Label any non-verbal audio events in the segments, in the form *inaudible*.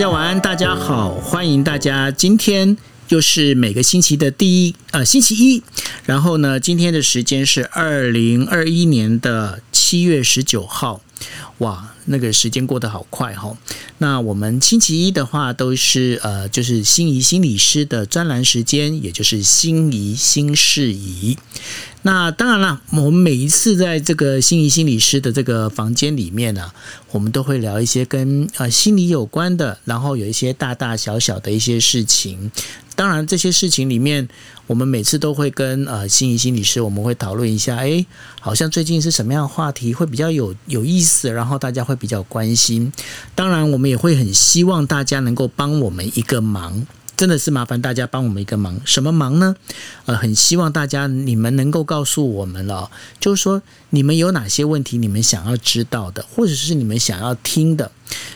大家晚安，大家好，欢迎大家。今天又是每个星期的第一呃星期一，然后呢，今天的时间是二零二一年的七月十九号。哇，那个时间过得好快哈。那我们星期一的话，都是呃，就是心仪心理师的专栏时间，也就是心仪新事宜。那当然了，我们每一次在这个心仪心理师的这个房间里面呢，我们都会聊一些跟呃心理有关的，然后有一些大大小小的一些事情。当然，这些事情里面，我们每次都会跟呃心仪心理师，我们会讨论一下，哎，好像最近是什么样的话题会比较有有意思，然后大家会比较关心。当然，我们也会很希望大家能够帮我们一个忙。真的是麻烦大家帮我们一个忙，什么忙呢？呃，很希望大家你们能够告诉我们了，就是说你们有哪些问题，你们想要知道的，或者是你们想要听的。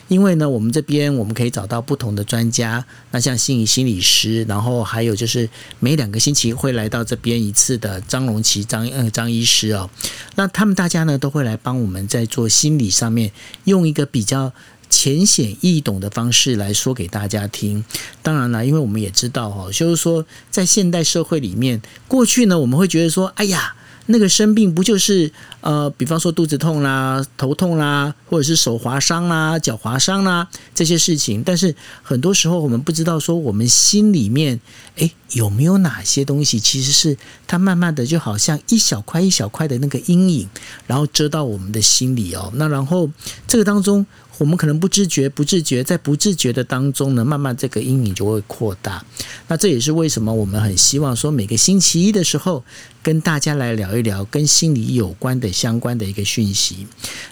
因为呢，我们这边我们可以找到不同的专家，那像心理心理师，然后还有就是每两个星期会来到这边一次的张荣奇张呃张医师哦，那他们大家呢都会来帮我们在做心理上面用一个比较。浅显易懂的方式来说给大家听。当然了，因为我们也知道哈，就是说在现代社会里面，过去呢我们会觉得说，哎呀，那个生病不就是呃，比方说肚子痛啦、头痛啦，或者是手划伤啦、脚划伤啦这些事情。但是很多时候我们不知道说，我们心里面哎有没有哪些东西，其实是它慢慢的就好像一小块一小块的那个阴影，然后遮到我们的心里哦。那然后这个当中。我们可能不知觉、不自觉，在不自觉的当中呢，慢慢这个阴影就会扩大。那这也是为什么我们很希望说，每个星期一的时候，跟大家来聊一聊跟心理有关的相关的一个讯息。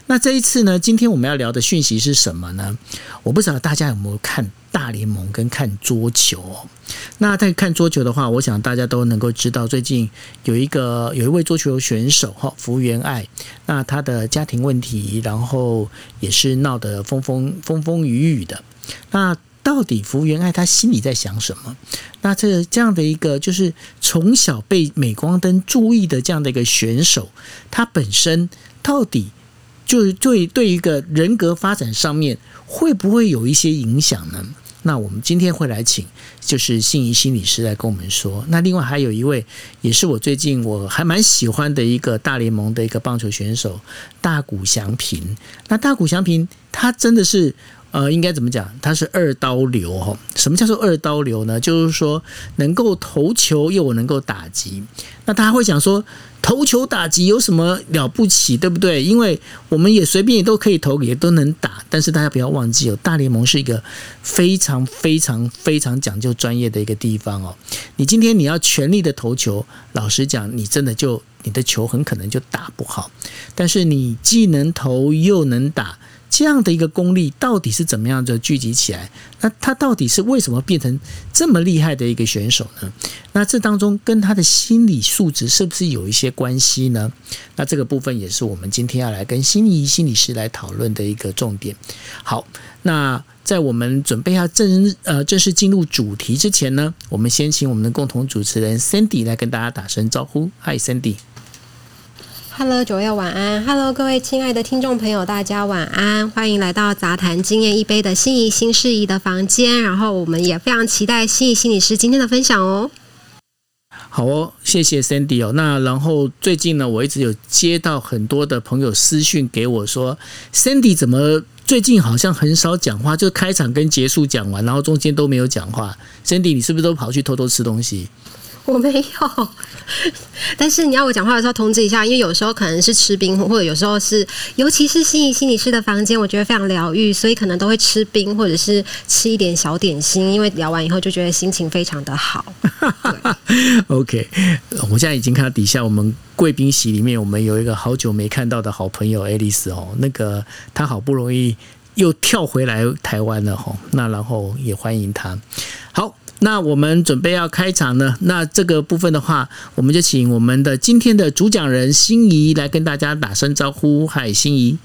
那这一次呢，今天我们要聊的讯息是什么呢？我不知道大家有没有看大联盟跟看桌球。那在看桌球的话，我想大家都能够知道，最近有一个有一位桌球选手哈，福原爱，那他的家庭问题，然后也是闹得风风风风雨雨的。那到底福原爱他心里在想什么？那这这样的一个就是从小被镁光灯注意的这样的一个选手，他本身到底就是对对一个人格发展上面会不会有一些影响呢？那我们今天会来请，就是心仪心理师来跟我们说。那另外还有一位，也是我最近我还蛮喜欢的一个大联盟的一个棒球选手，大谷翔平。那大谷翔平他真的是。呃，应该怎么讲？他是二刀流哈。什么叫做二刀流呢？就是说能够投球又能够打击。那大家会想说，投球打击有什么了不起，对不对？因为我们也随便也都可以投，也都能打。但是大家不要忘记哦，大联盟是一个非常非常非常讲究专业的一个地方哦。你今天你要全力的投球，老实讲，你真的就你的球很可能就打不好。但是你既能投又能打。这样的一个功力到底是怎么样的聚集起来？那他到底是为什么变成这么厉害的一个选手呢？那这当中跟他的心理素质是不是有一些关系呢？那这个部分也是我们今天要来跟心理心理师来讨论的一个重点。好，那在我们准备要正呃正式进入主题之前呢，我们先请我们的共同主持人 Cindy 来跟大家打声招呼。Hi Cindy。Hello，九月晚安。Hello，各位亲爱的听众朋友，大家晚安。欢迎来到杂谈经验一杯的心仪新事宜的房间。然后，我们也非常期待心仪心理师今天的分享哦。好哦，谢谢 Sandy 哦。那然后最近呢，我一直有接到很多的朋友私讯给我说，Sandy 怎么最近好像很少讲话，就开场跟结束讲完，然后中间都没有讲话。Sandy，你是不是都跑去偷偷吃东西？*laughs* 我没有，但是你要我讲话的时候通知一下，因为有时候可能是吃冰，或者有时候是，尤其是心仪心理师的房间，我觉得非常疗愈，所以可能都会吃冰，或者是吃一点小点心，因为聊完以后就觉得心情非常的好。OK，我现在已经看到底下我们贵宾席里面，我们有一个好久没看到的好朋友爱丽丝哦，那个她好不容易又跳回来台湾了哈，那然后也欢迎她。好。那我们准备要开场呢，那这个部分的话，我们就请我们的今天的主讲人心仪来跟大家打声招呼。嗨，心仪，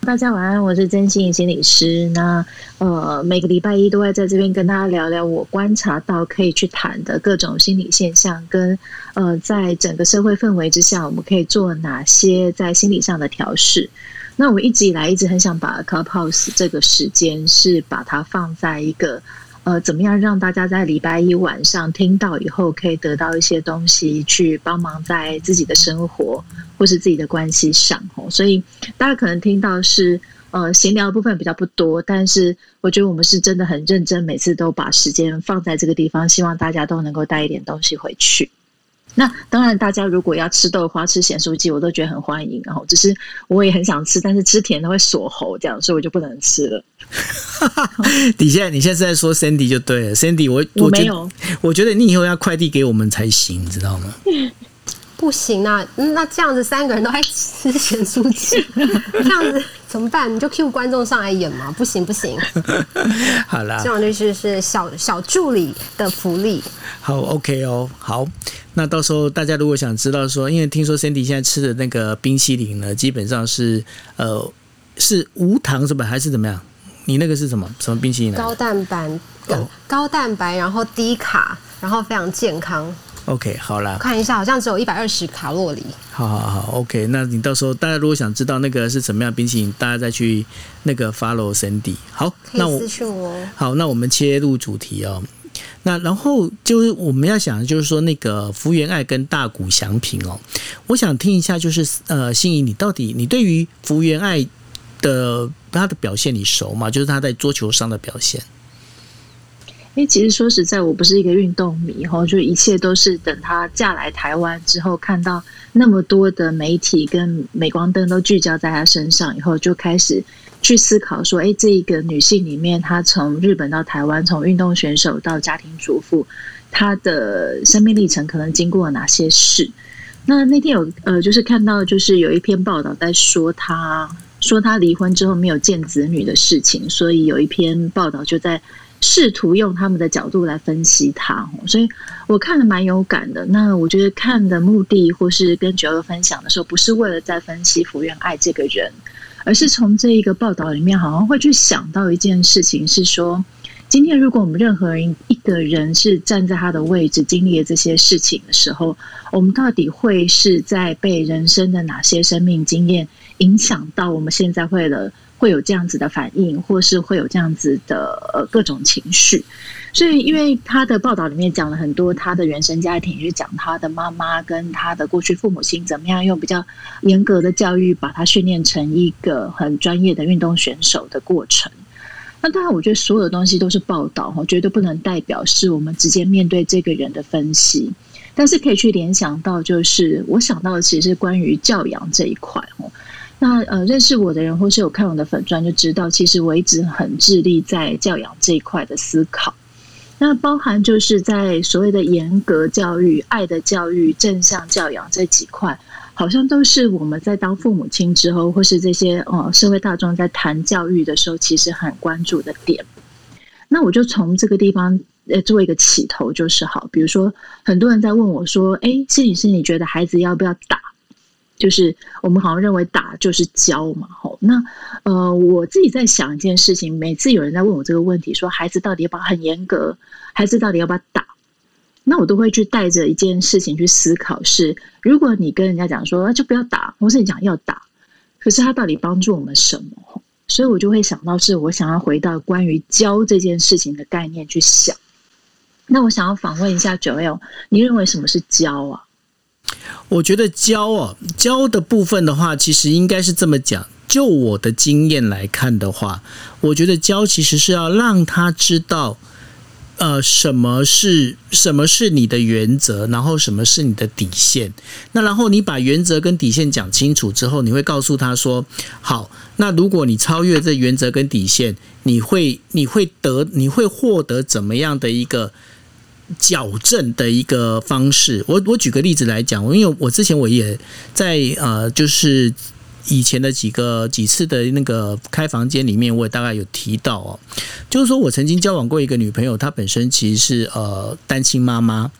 大家晚安，我是真心心理师。那呃，每个礼拜一都会在这边跟大家聊聊我观察到可以去谈的各种心理现象，跟呃，在整个社会氛围之下，我们可以做哪些在心理上的调试。那我一直以来一直很想把 Clubhouse 这个时间是把它放在一个呃，怎么样让大家在礼拜一晚上听到以后可以得到一些东西，去帮忙在自己的生活或是自己的关系上哦。所以大家可能听到是呃闲聊的部分比较不多，但是我觉得我们是真的很认真，每次都把时间放在这个地方，希望大家都能够带一点东西回去。那当然，大家如果要吃豆花、吃咸酥鸡，我都觉得很欢迎。然后，只是我也很想吃，但是吃甜的会锁喉，这样，所以我就不能吃了。*laughs* 你现在你现在是在说 Cindy 就对了，Cindy，我我没有，我觉得你以后要快递给我们才行，你知道吗？不行啊，那这样子三个人都在吃咸酥鸡，*laughs* 这样子怎么办？你就 Q 观众上来演吗？不行不行。*laughs* 好啦，这种就是是小小助理的福利。好，OK 哦，好。那到时候大家如果想知道说，因为听说 Cindy 现在吃的那个冰淇淋呢，基本上是呃是无糖是吧？还是怎么样？你那个是什么什么冰淇淋？高蛋白，高蛋白，然后低卡，然后非常健康。OK，好啦，看一下，好像只有一百二十卡路里。好好好，OK，那你到时候大家如果想知道那个是什么样冰淇淋，大家再去那个 follow Cindy。好，那我好，那我们切入主题哦。那然后就是我们要想，就是说那个福原爱跟大谷祥平哦，我想听一下，就是呃，心仪，你到底你对于福原爱的他的表现你熟吗？就是他在桌球上的表现。因为其实说实在，我不是一个运动迷哈，就一切都是等她嫁来台湾之后，看到那么多的媒体跟镁光灯都聚焦在她身上以后，就开始去思考说，哎，这一个女性里面，她从日本到台湾，从运动选手到家庭主妇，她的生命历程可能经过了哪些事？那那天有呃，就是看到就是有一篇报道在说，她说她离婚之后没有见子女的事情，所以有一篇报道就在。试图用他们的角度来分析他，所以我看了蛮有感的。那我觉得看的目的，或是跟九二分享的时候，不是为了在分析福原爱这个人，而是从这一个报道里面，好像会去想到一件事情，是说，今天如果我们任何人一个人是站在他的位置，经历了这些事情的时候，我们到底会是在被人生的哪些生命经验影响到？我们现在会了。会有这样子的反应，或是会有这样子的呃各种情绪，所以因为他的报道里面讲了很多他的原生家庭，就是讲他的妈妈跟他的过去父母亲怎么样用比较严格的教育把他训练成一个很专业的运动选手的过程。那当然，我觉得所有的东西都是报道哈，绝对不能代表是我们直接面对这个人的分析，但是可以去联想到，就是我想到的其实关于教养这一块哦。那呃，认识我的人或是有看我的粉钻，就知道其实我一直很致力在教养这一块的思考。那包含就是在所谓的严格教育、爱的教育、正向教养这几块，好像都是我们在当父母亲之后，或是这些呃社会大众在谈教育的时候，其实很关注的点。那我就从这个地方呃做一个起头，就是好，比如说很多人在问我说：“哎，心理师，你觉得孩子要不要打？”就是我们好像认为打就是教嘛，吼。那呃，我自己在想一件事情，每次有人在问我这个问题，说孩子到底要不要很严格，孩子到底要不要打，那我都会去带着一件事情去思考：是如果你跟人家讲说就不要打，或是你讲要打，可是他到底帮助我们什么？所以我就会想到，是我想要回到关于教这件事情的概念去想。那我想要访问一下九 L，你认为什么是教啊？我觉得教哦，教的部分的话，其实应该是这么讲。就我的经验来看的话，我觉得教其实是要让他知道，呃，什么是什么是你的原则，然后什么是你的底线。那然后你把原则跟底线讲清楚之后，你会告诉他说：好，那如果你超越这原则跟底线，你会你会得你会获得怎么样的一个？矫正的一个方式，我我举个例子来讲，因为我之前我也在呃，就是以前的几个几次的那个开房间里面，我也大概有提到哦，就是说我曾经交往过一个女朋友，她本身其实是呃单亲妈妈，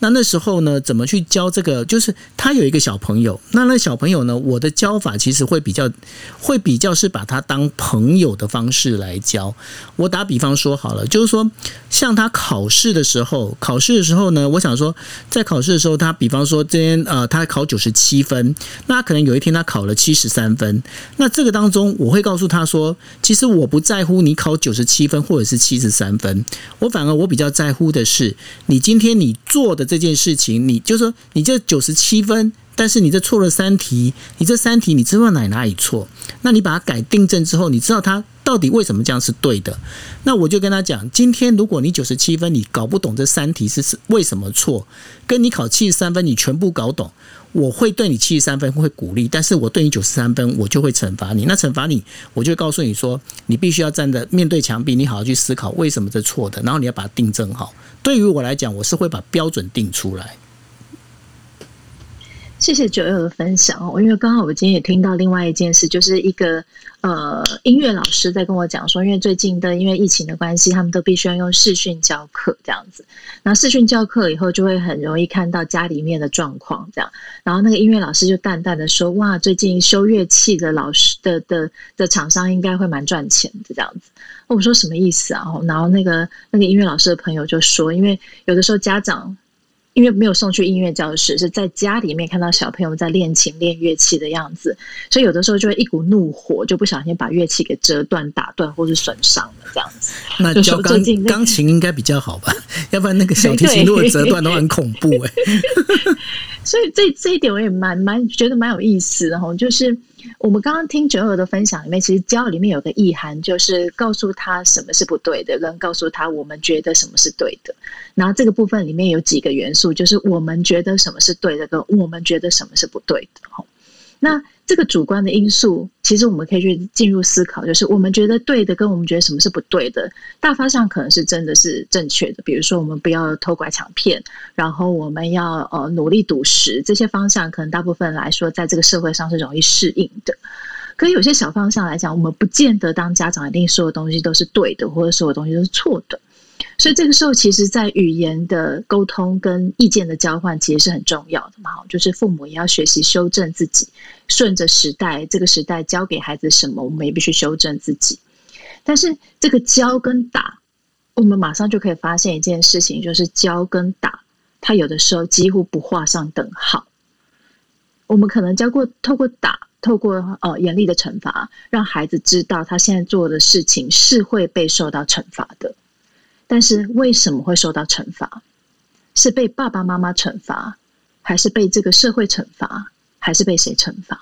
那那时候呢，怎么去教这个？就是他有一个小朋友，那那小朋友呢，我的教法其实会比较，会比较是把他当朋友的方式来教。我打比方说好了，就是说，像他考试的时候，考试的时候呢，我想说，在考试的时候，他比方说今天呃，他考九十七分，那可能有一天他考了七十三分，那这个当中，我会告诉他说，其实我不在乎你考九十七分或者是七十三分，我反而我比较在乎的是，你今天你做的。这件事情，你就说你这九十七分，但是你这错了三题，你这三题你知道哪哪里错？那你把它改订正之后，你知道它到底为什么这样是对的？那我就跟他讲，今天如果你九十七分，你搞不懂这三题是为什么错，跟你考七十三分，你全部搞懂，我会对你七十三分会鼓励，但是我对你九十三分，我就会惩罚你。那惩罚你，我就告诉你说，你必须要站在面对墙壁，你好好去思考为什么这错的，然后你要把它订正好。对于我来讲，我是会把标准定出来。谢谢九月的分享哦，因为刚好我今天也听到另外一件事，就是一个呃音乐老师在跟我讲说，因为最近的因为疫情的关系，他们都必须要用视讯教课这样子。然后视讯教课以后，就会很容易看到家里面的状况这样。然后那个音乐老师就淡淡的说：“哇，最近修乐器的老师的的的厂商应该会蛮赚钱的这样子。”我说什么意思啊？然后那个那个音乐老师的朋友就说，因为有的时候家长因为没有送去音乐教室，是在家里面看到小朋友在练琴练乐器的样子，所以有的时候就会一股怒火，就不小心把乐器给折断、打断或是损伤了这样子。那教钢钢琴应该比较好吧？要不然那个小提琴如果折断都很恐怖哎。*laughs* 所以这这一点我也蛮蛮觉得蛮有意思的哈，就是我们刚刚听九儿的分享里面，其实教里面有个意涵，就是告诉他什么是不对的，跟告诉他我们觉得什么是对的。然后这个部分里面有几个元素，就是我们觉得什么是对的，跟我们觉得什么是不对的。那这个主观的因素，其实我们可以去进入思考，就是我们觉得对的，跟我们觉得什么是不对的，大方向可能是真的是正确的。比如说，我们不要偷拐抢骗，然后我们要呃努力赌石，这些方向可能大部分来说，在这个社会上是容易适应的。可有些小方向来讲，我们不见得当家长一定所有东西都是对的，或者所有东西都是错的。所以这个时候，其实，在语言的沟通跟意见的交换，其实是很重要的嘛。就是父母也要学习修正自己，顺着时代，这个时代教给孩子什么，我们也必须修正自己。但是，这个教跟打，我们马上就可以发现一件事情，就是教跟打，它有的时候几乎不画上等号。我们可能教过，透过打，透过呃严厉的惩罚，让孩子知道他现在做的事情是会被受到惩罚的。但是为什么会受到惩罚？是被爸爸妈妈惩罚，还是被这个社会惩罚，还是被谁惩罚？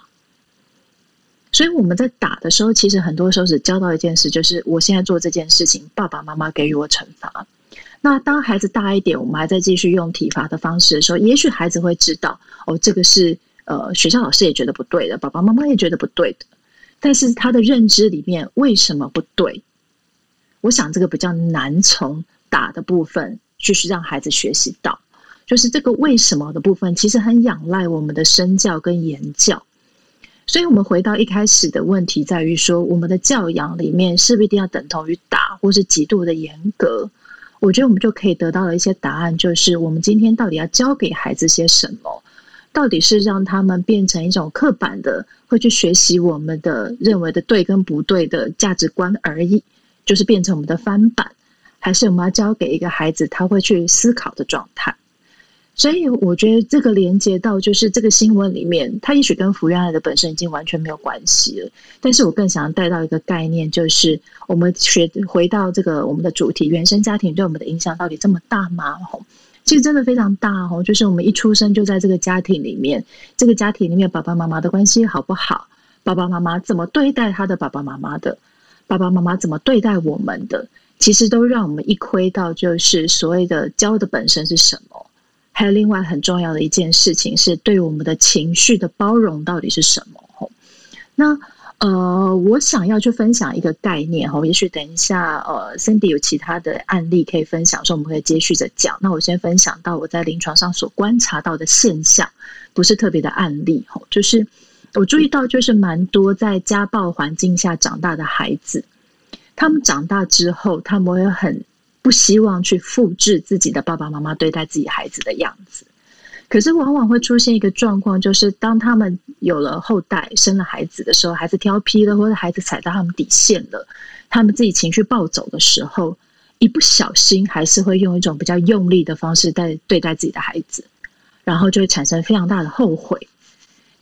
所以我们在打的时候，其实很多时候只教到一件事，就是我现在做这件事情，爸爸妈妈给予我惩罚。那当孩子大一点，我们还在继续用体罚的方式的时候，也许孩子会知道，哦，这个是呃学校老师也觉得不对的，爸爸妈妈也觉得不对的。但是他的认知里面，为什么不对？我想这个比较难从打的部分就是让孩子学习到，就是这个为什么的部分，其实很仰赖我们的身教跟言教。所以，我们回到一开始的问题，在于说，我们的教养里面是不是一定要等同于打，或是极度的严格？我觉得我们就可以得到了一些答案，就是我们今天到底要教给孩子些什么？到底是让他们变成一种刻板的，会去学习我们的认为的对跟不对的价值观而已？就是变成我们的翻版，还是我们要教给一个孩子他会去思考的状态？所以我觉得这个连接到就是这个新闻里面，它也许跟福原爱的本身已经完全没有关系了。但是我更想要带到一个概念，就是我们学回到这个我们的主题，原生家庭对我们的影响到底这么大吗？吼，其实真的非常大吼，就是我们一出生就在这个家庭里面，这个家庭里面爸爸妈妈的关系好不好？爸爸妈妈怎么对待他的爸爸妈妈的？爸爸妈妈怎么对待我们的，其实都让我们一窥到，就是所谓的教的本身是什么。还有另外很重要的一件事情，是对我们的情绪的包容到底是什么？吼，那呃，我想要去分享一个概念，吼，也许等一下，呃，Cindy 有其他的案例可以分享，说我们可以接续着讲。那我先分享到我在临床上所观察到的现象，不是特别的案例，吼，就是。我注意到，就是蛮多在家暴环境下长大的孩子，他们长大之后，他们会很不希望去复制自己的爸爸妈妈对待自己孩子的样子。可是往往会出现一个状况，就是当他们有了后代、生了孩子的时候，孩子调皮了，或者孩子踩到他们底线了，他们自己情绪暴走的时候，一不小心还是会用一种比较用力的方式在对待自己的孩子，然后就会产生非常大的后悔。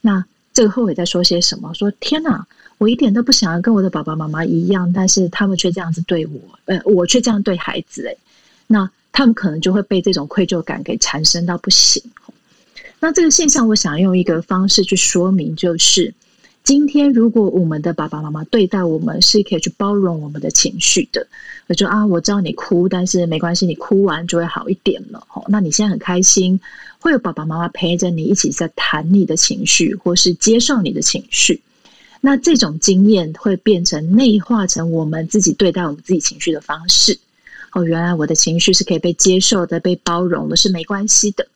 那这个后悔在说些什么？说天哪，我一点都不想要跟我的爸爸妈妈一样，但是他们却这样子对我，呃，我却这样对孩子，诶，那他们可能就会被这种愧疚感给缠身到不行。那这个现象，我想用一个方式去说明，就是今天如果我们的爸爸妈妈对待我们是可以去包容我们的情绪的，我说啊，我知道你哭，但是没关系，你哭完就会好一点了。哦，那你现在很开心，会有爸爸妈妈陪着你一起在谈你的情绪，或是接受你的情绪。那这种经验会变成内化成我们自己对待我们自己情绪的方式。哦，原来我的情绪是可以被接受的，被包容的，是没关系的。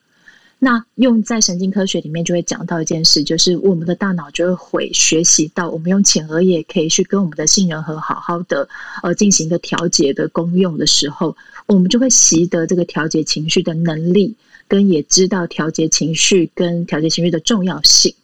那用在神经科学里面就会讲到一件事，就是我们的大脑就会学习到，我们用前额叶可以去跟我们的杏仁核好好的呃进行一个调节的功用的时候，我们就会习得这个调节情绪的能力，跟也知道调节情绪跟调节情绪的重要性。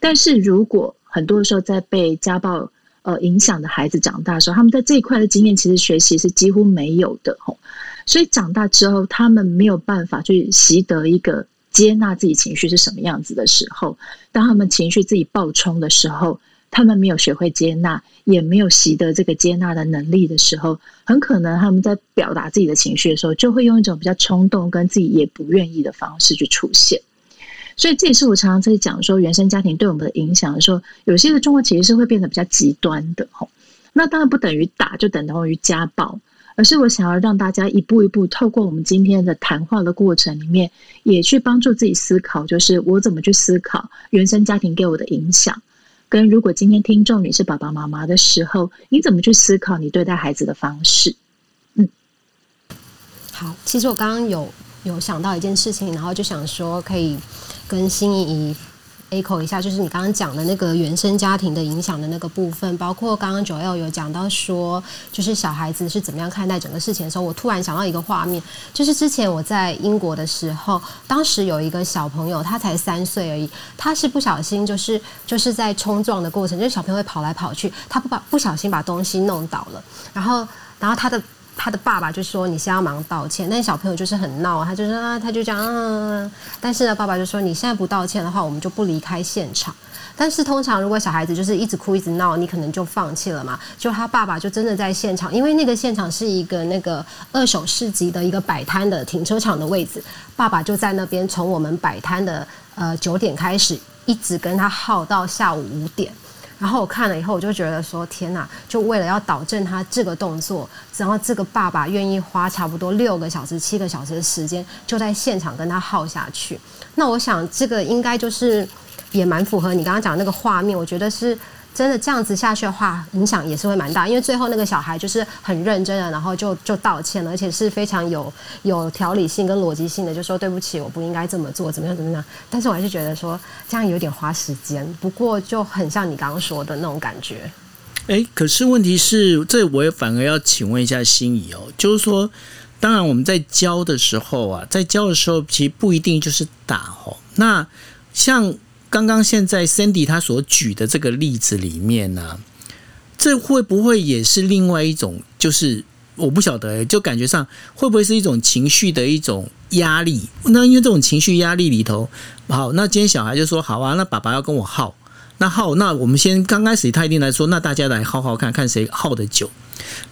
但是如果很多的时候在被家暴呃影响的孩子长大的时候，他们在这一块的经验其实学习是几乎没有的吼。所以长大之后，他们没有办法去习得一个接纳自己情绪是什么样子的时候，当他们情绪自己爆冲的时候，他们没有学会接纳，也没有习得这个接纳的能力的时候，很可能他们在表达自己的情绪的时候，就会用一种比较冲动、跟自己也不愿意的方式去出现。所以这也是我常常在讲说，原生家庭对我们的影响的时候，有些的状况其实是会变得比较极端的吼。那当然不等于打，就等同于家暴。而是我想要让大家一步一步透过我们今天的谈话的过程里面，也去帮助自己思考，就是我怎么去思考原生家庭给我的影响，跟如果今天听众你是爸爸妈妈的时候，你怎么去思考你对待孩子的方式？嗯，好，其实我刚刚有有想到一件事情，然后就想说可以跟心仪。Echo 一下，就是你刚刚讲的那个原生家庭的影响的那个部分，包括刚刚九 L 有讲到说，就是小孩子是怎么样看待整个事情的时候，我突然想到一个画面，就是之前我在英国的时候，当时有一个小朋友，他才三岁而已，他是不小心就是就是在冲撞的过程，就是小朋友会跑来跑去，他不把不小心把东西弄倒了，然后然后他的。他的爸爸就说：“你先要忙道歉。”但小朋友就是很闹，他就说：“啊，他就讲啊。”但是呢，爸爸就说：“你现在不道歉的话，我们就不离开现场。”但是通常如果小孩子就是一直哭一直闹，你可能就放弃了嘛。就他爸爸就真的在现场，因为那个现场是一个那个二手市集的一个摆摊的停车场的位置，爸爸就在那边从我们摆摊的呃九点开始，一直跟他耗到下午五点。然后我看了以后，我就觉得说天哪！就为了要导正他这个动作，然后这个爸爸愿意花差不多六个小时、七个小时的时间，就在现场跟他耗下去。那我想这个应该就是也蛮符合你刚刚讲的那个画面，我觉得是。真的这样子下去的话，影响也是会蛮大。因为最后那个小孩就是很认真的，然后就就道歉了，而且是非常有有条理性跟逻辑性的，就说对不起，我不应该这么做，怎么样怎么样。但是我还是觉得说这样有点花时间。不过就很像你刚刚说的那种感觉。哎，可是问题是，这我也反而要请问一下心仪哦，就是说，当然我们在教的时候啊，在教的时候其实不一定就是打哦。那像。刚刚现在 Cindy 他所举的这个例子里面呢，这会不会也是另外一种？就是我不晓得，就感觉上会不会是一种情绪的一种压力？那因为这种情绪压力里头，好，那今天小孩就说好啊，那爸爸要跟我耗，那耗，那我们先刚开始他一定来说，那大家来耗耗看看谁耗的久。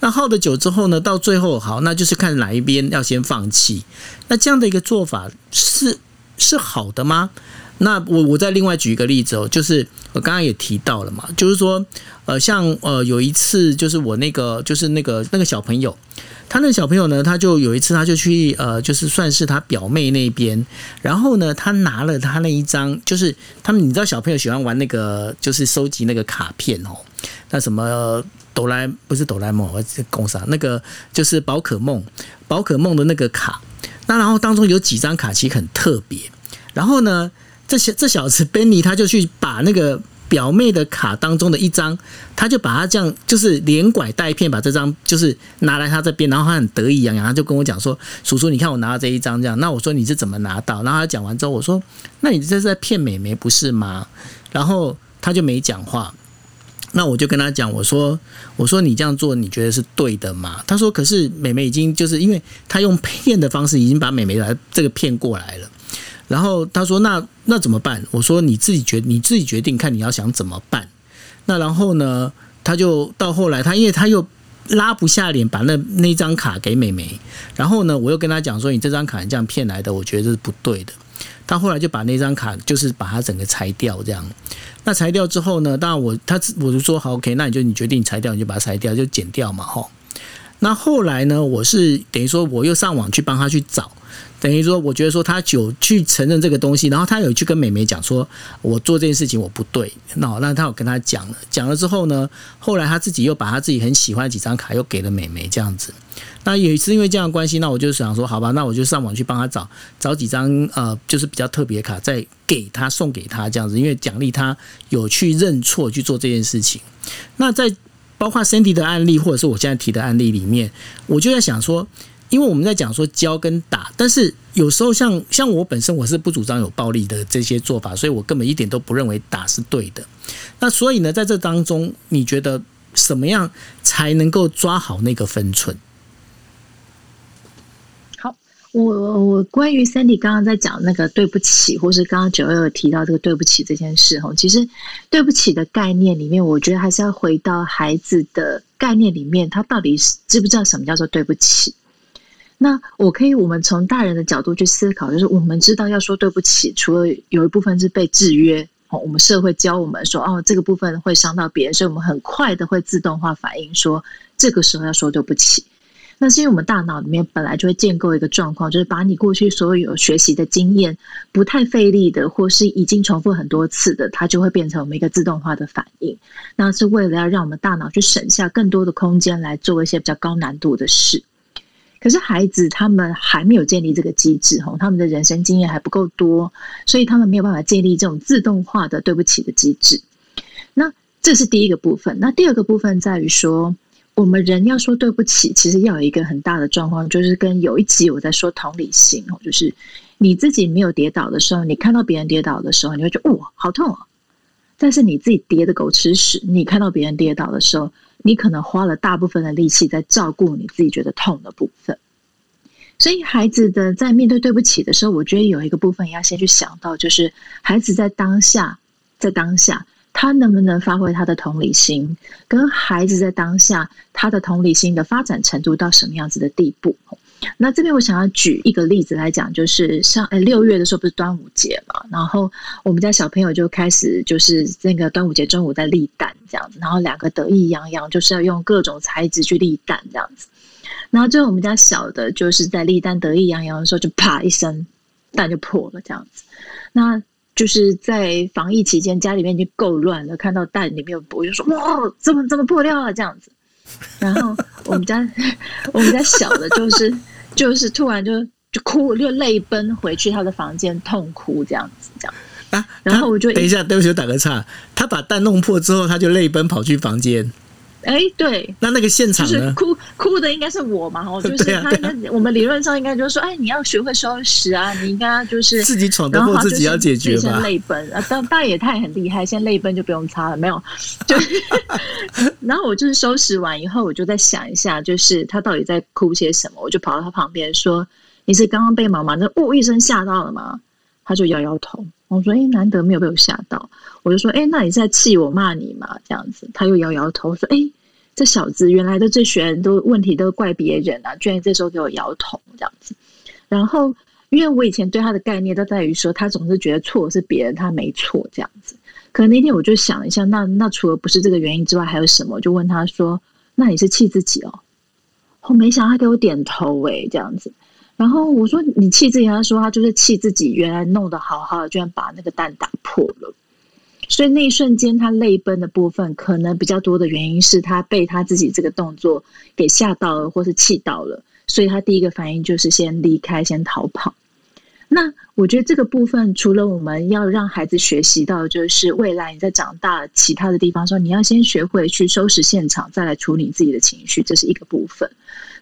那耗的久之后呢，到最后好，那就是看哪一边要先放弃。那这样的一个做法是是好的吗？那我我再另外举一个例子哦，就是我刚刚也提到了嘛，就是说，呃，像呃有一次，就是我那个就是那个那个小朋友，他那个小朋友呢，他就有一次他就去呃，就是算是他表妹那边，然后呢，他拿了他那一张，就是他们你知道小朋友喜欢玩那个，就是收集那个卡片哦，那什么哆啦不是哆啦 A 梦，我是公啥那个就是宝可梦，宝可梦的那个卡，那然后当中有几张卡其实很特别，然后呢。这小这小子 Benny 他就去把那个表妹的卡当中的一张，他就把他这样就是连拐带骗，把这张就是拿来他这边，然后他很得意洋洋，他就跟我讲说：“叔叔，你看我拿到这一张这样。”那我说：“你是怎么拿到？”然后他讲完之后，我说：“那你这是在骗美眉不是吗？”然后他就没讲话。那我就跟他讲，我说：“我说你这样做，你觉得是对的吗？”他说：“可是美眉已经就是因为他用骗的方式，已经把美眉来这个骗过来了。”然后他说：“那那怎么办？”我说：“你自己决你自己决定，看你要想怎么办。”那然后呢，他就到后来，他因为他又拉不下脸把那那张卡给美眉，然后呢，我又跟他讲说：“你这张卡这样骗来的，我觉得这是不对的。”他后来就把那张卡就是把它整个裁掉，这样。那裁掉之后呢，当然我他我就说好 OK，那你就你决定裁掉，你就把它裁掉，就剪掉嘛，吼。那后来呢，我是等于说我又上网去帮他去找。等于说，我觉得说他有去承认这个东西，然后他有去跟美眉讲说，我做这件事情我不对。那那他有跟他讲了，讲了之后呢，后来他自己又把他自己很喜欢的几张卡又给了美眉这样子。那也是因为这样关系，那我就想说，好吧，那我就上网去帮他找找几张呃，就是比较特别卡，再给他送给他这样子，因为奖励他有去认错去做这件事情。那在包括 Cindy 的案例，或者是我现在提的案例里面，我就在想说。因为我们在讲说教跟打，但是有时候像像我本身我是不主张有暴力的这些做法，所以我根本一点都不认为打是对的。那所以呢，在这当中，你觉得什么样才能够抓好那个分寸？好，我我关于 Sandy 刚刚在讲那个对不起，或是刚刚九二有提到这个对不起这件事哈，其实对不起的概念里面，我觉得还是要回到孩子的概念里面，他到底是知不知道什么叫做对不起？那我可以，我们从大人的角度去思考，就是我们知道要说对不起，除了有一部分是被制约，哦，我们社会教我们说，哦，这个部分会伤到别人，所以我们很快的会自动化反应，说这个时候要说对不起。那是因为我们大脑里面本来就会建构一个状况，就是把你过去所有学习的经验，不太费力的，或是已经重复很多次的，它就会变成我们一个自动化的反应。那是为了要让我们大脑去省下更多的空间来做一些比较高难度的事。可是孩子他们还没有建立这个机制，吼，他们的人生经验还不够多，所以他们没有办法建立这种自动化的对不起的机制。那这是第一个部分。那第二个部分在于说，我们人要说对不起，其实要有一个很大的状况，就是跟有一集我在说同理心哦，就是你自己没有跌倒的时候，你看到别人跌倒的时候，你会觉得哇，好痛啊！但是你自己跌的狗吃屎，你看到别人跌倒的时候。你可能花了大部分的力气在照顾你自己觉得痛的部分，所以孩子的在面对对不起的时候，我觉得有一个部分要先去想到，就是孩子在当下，在当下他能不能发挥他的同理心，跟孩子在当下他的同理心的发展程度到什么样子的地步。那这边我想要举一个例子来讲，就是像诶六月的时候不是端午节嘛，然后我们家小朋友就开始就是那个端午节中午在立蛋这样子，然后两个得意洋洋就是要用各种材质去立蛋这样子，然后最后我们家小的就是在立蛋得意洋洋的时候就啪一声蛋就破了这样子，那就是在防疫期间家里面已经够乱了，看到蛋里面有我就说哇怎么怎么破掉了这样子。然后我们家我们家小的，就是就是突然就就哭，就泪奔回去他的房间痛哭这样子，这样啊。然后我就等一下，对不起，我打个岔。他把蛋弄破之后，他就泪奔跑去房间。哎，对，那那个现场就是？哭哭的应该是我嘛？哦，就 *laughs* 是他。我们理论上应该就是说，哎，你要学会收拾啊，你应该就是自己闯得过自己要解决吧。先泪奔啊，当当然也太很厉害，现在泪奔就不用擦了，没有。*laughs* 就然后我就是收拾完以后，我就在想一下，就是他到底在哭些什么。我就跑到他旁边说：“你是刚刚被妈妈那呜一声吓到了吗？”他就摇摇头。我说：“哎，难得没有被我吓到。”我就说：“哎，那你在气我骂你吗？”这样子，他又摇摇头说：“哎。”这小子原来的这学人都问题都怪别人啊，居然这时候给我摇头这样子。然后，因为我以前对他的概念都在于说，他总是觉得错是别人，他没错这样子。可能那天我就想一下，那那除了不是这个原因之外，还有什么？就问他说：“那你是气自己哦？”我没想他给我点头诶，这样子。然后我说：“你气自己？”他说：“他就是气自己，原来弄得好好的，居然把那个蛋打破了。”所以那一瞬间，他泪奔的部分，可能比较多的原因是他被他自己这个动作给吓到了，或是气到了，所以他第一个反应就是先离开，先逃跑。那我觉得这个部分，除了我们要让孩子学习到，就是未来你在长大其他的地方说，你要先学会去收拾现场，再来处理自己的情绪，这是一个部分。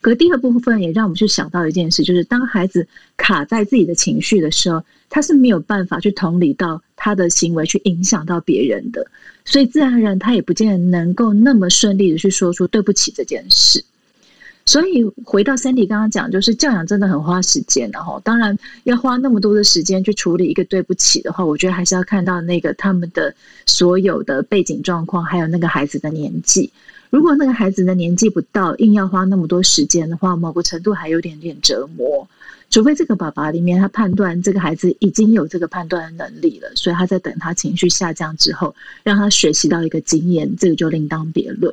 可第二部分也让我们去想到一件事，就是当孩子卡在自己的情绪的时候，他是没有办法去同理到他的行为去影响到别人的，所以自然而然他也不见得能够那么顺利的去说出对不起这件事。所以回到身体刚刚讲，就是教养真的很花时间，然后当然要花那么多的时间去处理一个对不起的话，我觉得还是要看到那个他们的所有的背景状况，还有那个孩子的年纪。如果那个孩子的年纪不到，硬要花那么多时间的话，某个程度还有点点折磨。除非这个爸爸里面他判断这个孩子已经有这个判断的能力了，所以他在等他情绪下降之后，让他学习到一个经验，这个就另当别论。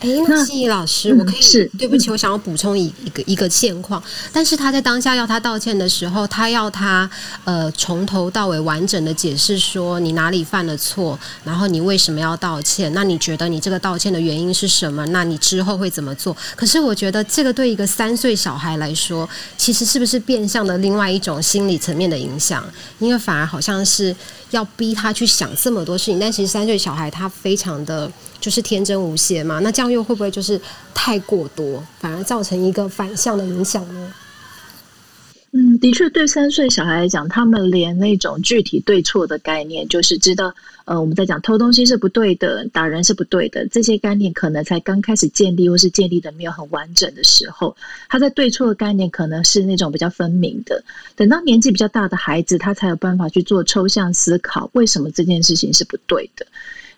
哎，那心怡老师，我可以是对不起，我想要补充一一个一个现况。但是他在当下要他道歉的时候，他要他呃从头到尾完整的解释说你哪里犯了错，然后你为什么要道歉？那你觉得你这个道歉的原因是什么？那你之后会怎么做？可是我觉得这个对一个三岁小孩来说，其实是不是变相的另外一种心理层面的影响？因为反而好像是要逼他去想这么多事情，但其实三岁小孩他非常的。就是天真无邪嘛，那这样又会不会就是太过多，反而造成一个反向的影响呢？的确，对三岁小孩来讲，他们连那种具体对错的概念，就是知道，呃，我们在讲偷东西是不对的，打人是不对的，这些概念可能才刚开始建立，或是建立的没有很完整的时候，他在对错的概念可能是那种比较分明的。等到年纪比较大的孩子，他才有办法去做抽象思考，为什么这件事情是不对的。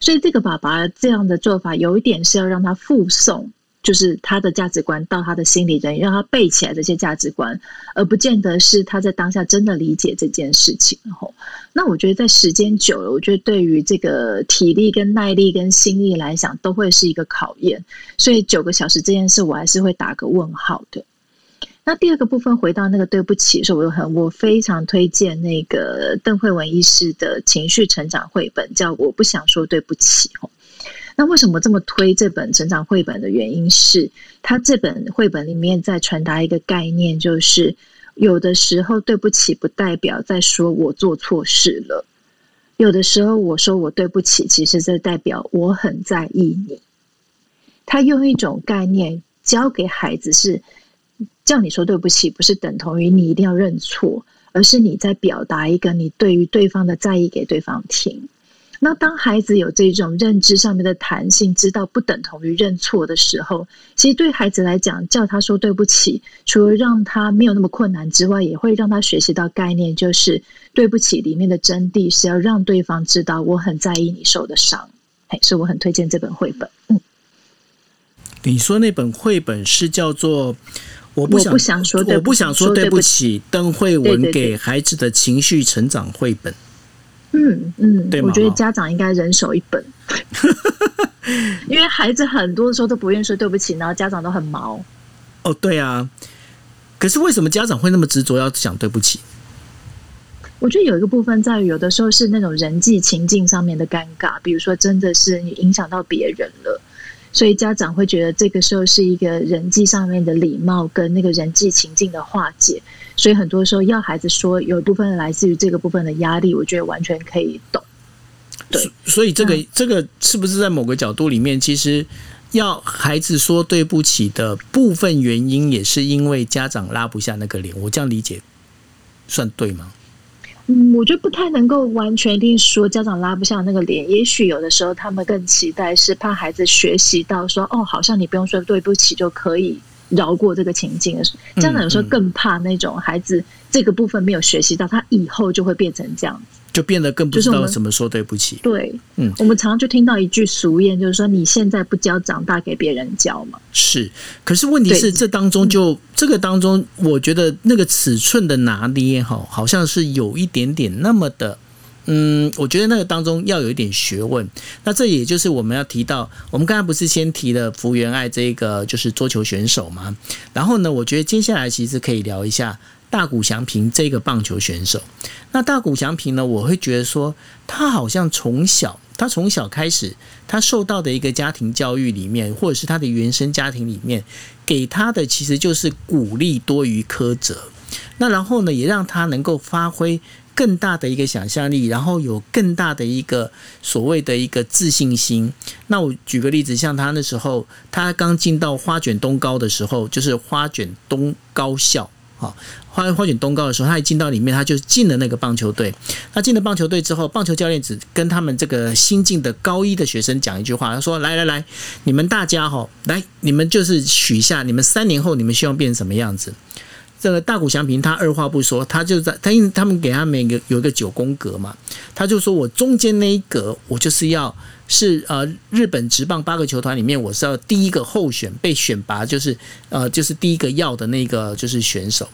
所以这个爸爸这样的做法，有一点是要让他附送，就是他的价值观到他的心里人，让他背起来这些价值观，而不见得是他在当下真的理解这件事情。吼，那我觉得在时间久了，我觉得对于这个体力、跟耐力、跟心力来讲，都会是一个考验。所以九个小时这件事，我还是会打个问号的。那第二个部分回到那个对不起，的时候我很我非常推荐那个邓慧文医师的情绪成长绘本，叫《我不想说对不起》。那为什么这么推这本成长绘本的原因是，他这本绘本里面在传达一个概念，就是有的时候对不起不代表在说我做错事了，有的时候我说我对不起，其实这代表我很在意你。他用一种概念教给孩子是。叫你说对不起，不是等同于你一定要认错，而是你在表达一个你对于对方的在意给对方听。那当孩子有这种认知上面的弹性，知道不等同于认错的时候，其实对孩子来讲，叫他说对不起，除了让他没有那么困难之外，也会让他学习到概念，就是对不起里面的真谛是要让对方知道我很在意你受的伤。哎，所以我很推荐这本绘本。嗯，你说那本绘本是叫做？我不想说，我不想说对不起。邓慧文给孩子的情绪成长绘本。嗯嗯，我觉得家长应该人手一本，*laughs* 因为孩子很多的时候都不愿意说对不起，然后家长都很毛。哦，对啊。可是为什么家长会那么执着要讲对不起？我觉得有一个部分在于，有的时候是那种人际情境上面的尴尬，比如说真的是你影响到别人了。所以家长会觉得这个时候是一个人际上面的礼貌跟那个人际情境的化解，所以很多时候要孩子说有一部分来自于这个部分的压力，我觉得完全可以懂。对，所以这个这个是不是在某个角度里面，其实要孩子说对不起的部分原因，也是因为家长拉不下那个脸？我这样理解算对吗？嗯，我觉得不太能够完全定说家长拉不下那个脸，也许有的时候他们更期待是怕孩子学习到说哦，好像你不用说对不起就可以饶过这个情境的家长有时候更怕那种孩子这个部分没有学习到，他以后就会变成这样子。就变得更不知道怎么说对不起。对，嗯，我们常常就听到一句俗谚，就是说你现在不教，长大给别人教嘛。是，可是问题是这当中就这个当中，我觉得那个尺寸的拿捏哈，好像是有一点点那么的，嗯，我觉得那个当中要有一点学问。那这也就是我们要提到，我们刚才不是先提了福原爱这个就是桌球选手嘛？然后呢，我觉得接下来其实可以聊一下。大谷翔平这个棒球选手，那大谷翔平呢？我会觉得说，他好像从小，他从小开始，他受到的一个家庭教育里面，或者是他的原生家庭里面，给他的其实就是鼓励多于苛责。那然后呢，也让他能够发挥更大的一个想象力，然后有更大的一个所谓的一个自信心。那我举个例子，像他那时候，他刚进到花卷东高的时候，就是花卷东高校。啊，花花卷东高的时候，他一进到里面，他就进了那个棒球队。他进了棒球队之后，棒球教练只跟他们这个新进的高一的学生讲一句话，他说：“来来来，你们大家哈，来，你们就是许下，你们三年后你们希望变成什么样子？”这个大谷祥平他二话不说，他就在他因为他们给他每个有一个九宫格嘛，他就说我中间那一格，我就是要是呃日本职棒八个球团里面，我是要第一个候选被选拔，就是呃就是第一个要的那个就是选手。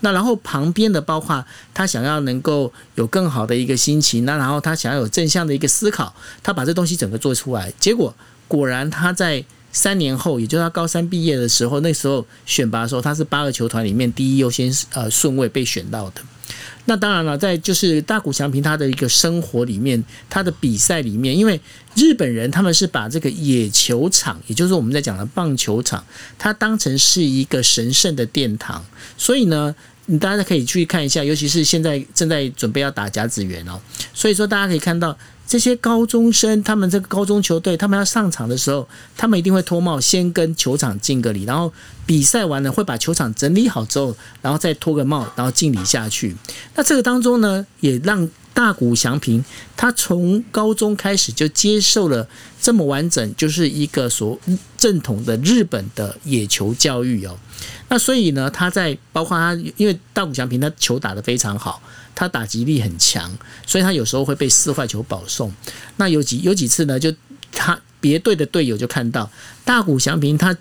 那然后旁边的包括他想要能够有更好的一个心情，那然后他想要有正向的一个思考，他把这东西整个做出来，结果果然他在。三年后，也就是他高三毕业的时候，那时候选拔的时候，他是八个球团里面第一优先呃顺位被选到的。那当然了，在就是大谷翔平他的一个生活里面，他的比赛里面，因为日本人他们是把这个野球场，也就是我们在讲的棒球场，它当成是一个神圣的殿堂，所以呢。你大家可以去看一下，尤其是现在正在准备要打甲子园哦，所以说大家可以看到这些高中生，他们这个高中球队，他们要上场的时候，他们一定会脱帽，先跟球场敬个礼，然后比赛完了会把球场整理好之后，然后再脱个帽，然后敬礼下去。那这个当中呢，也让大谷祥平他从高中开始就接受了这么完整，就是一个所正统的日本的野球教育哦。那所以呢，他在包括他，因为大谷翔平他球打得非常好，他打击力很强，所以他有时候会被四坏球保送。那有几有几次呢，就他别队的队友就看到大谷翔平他。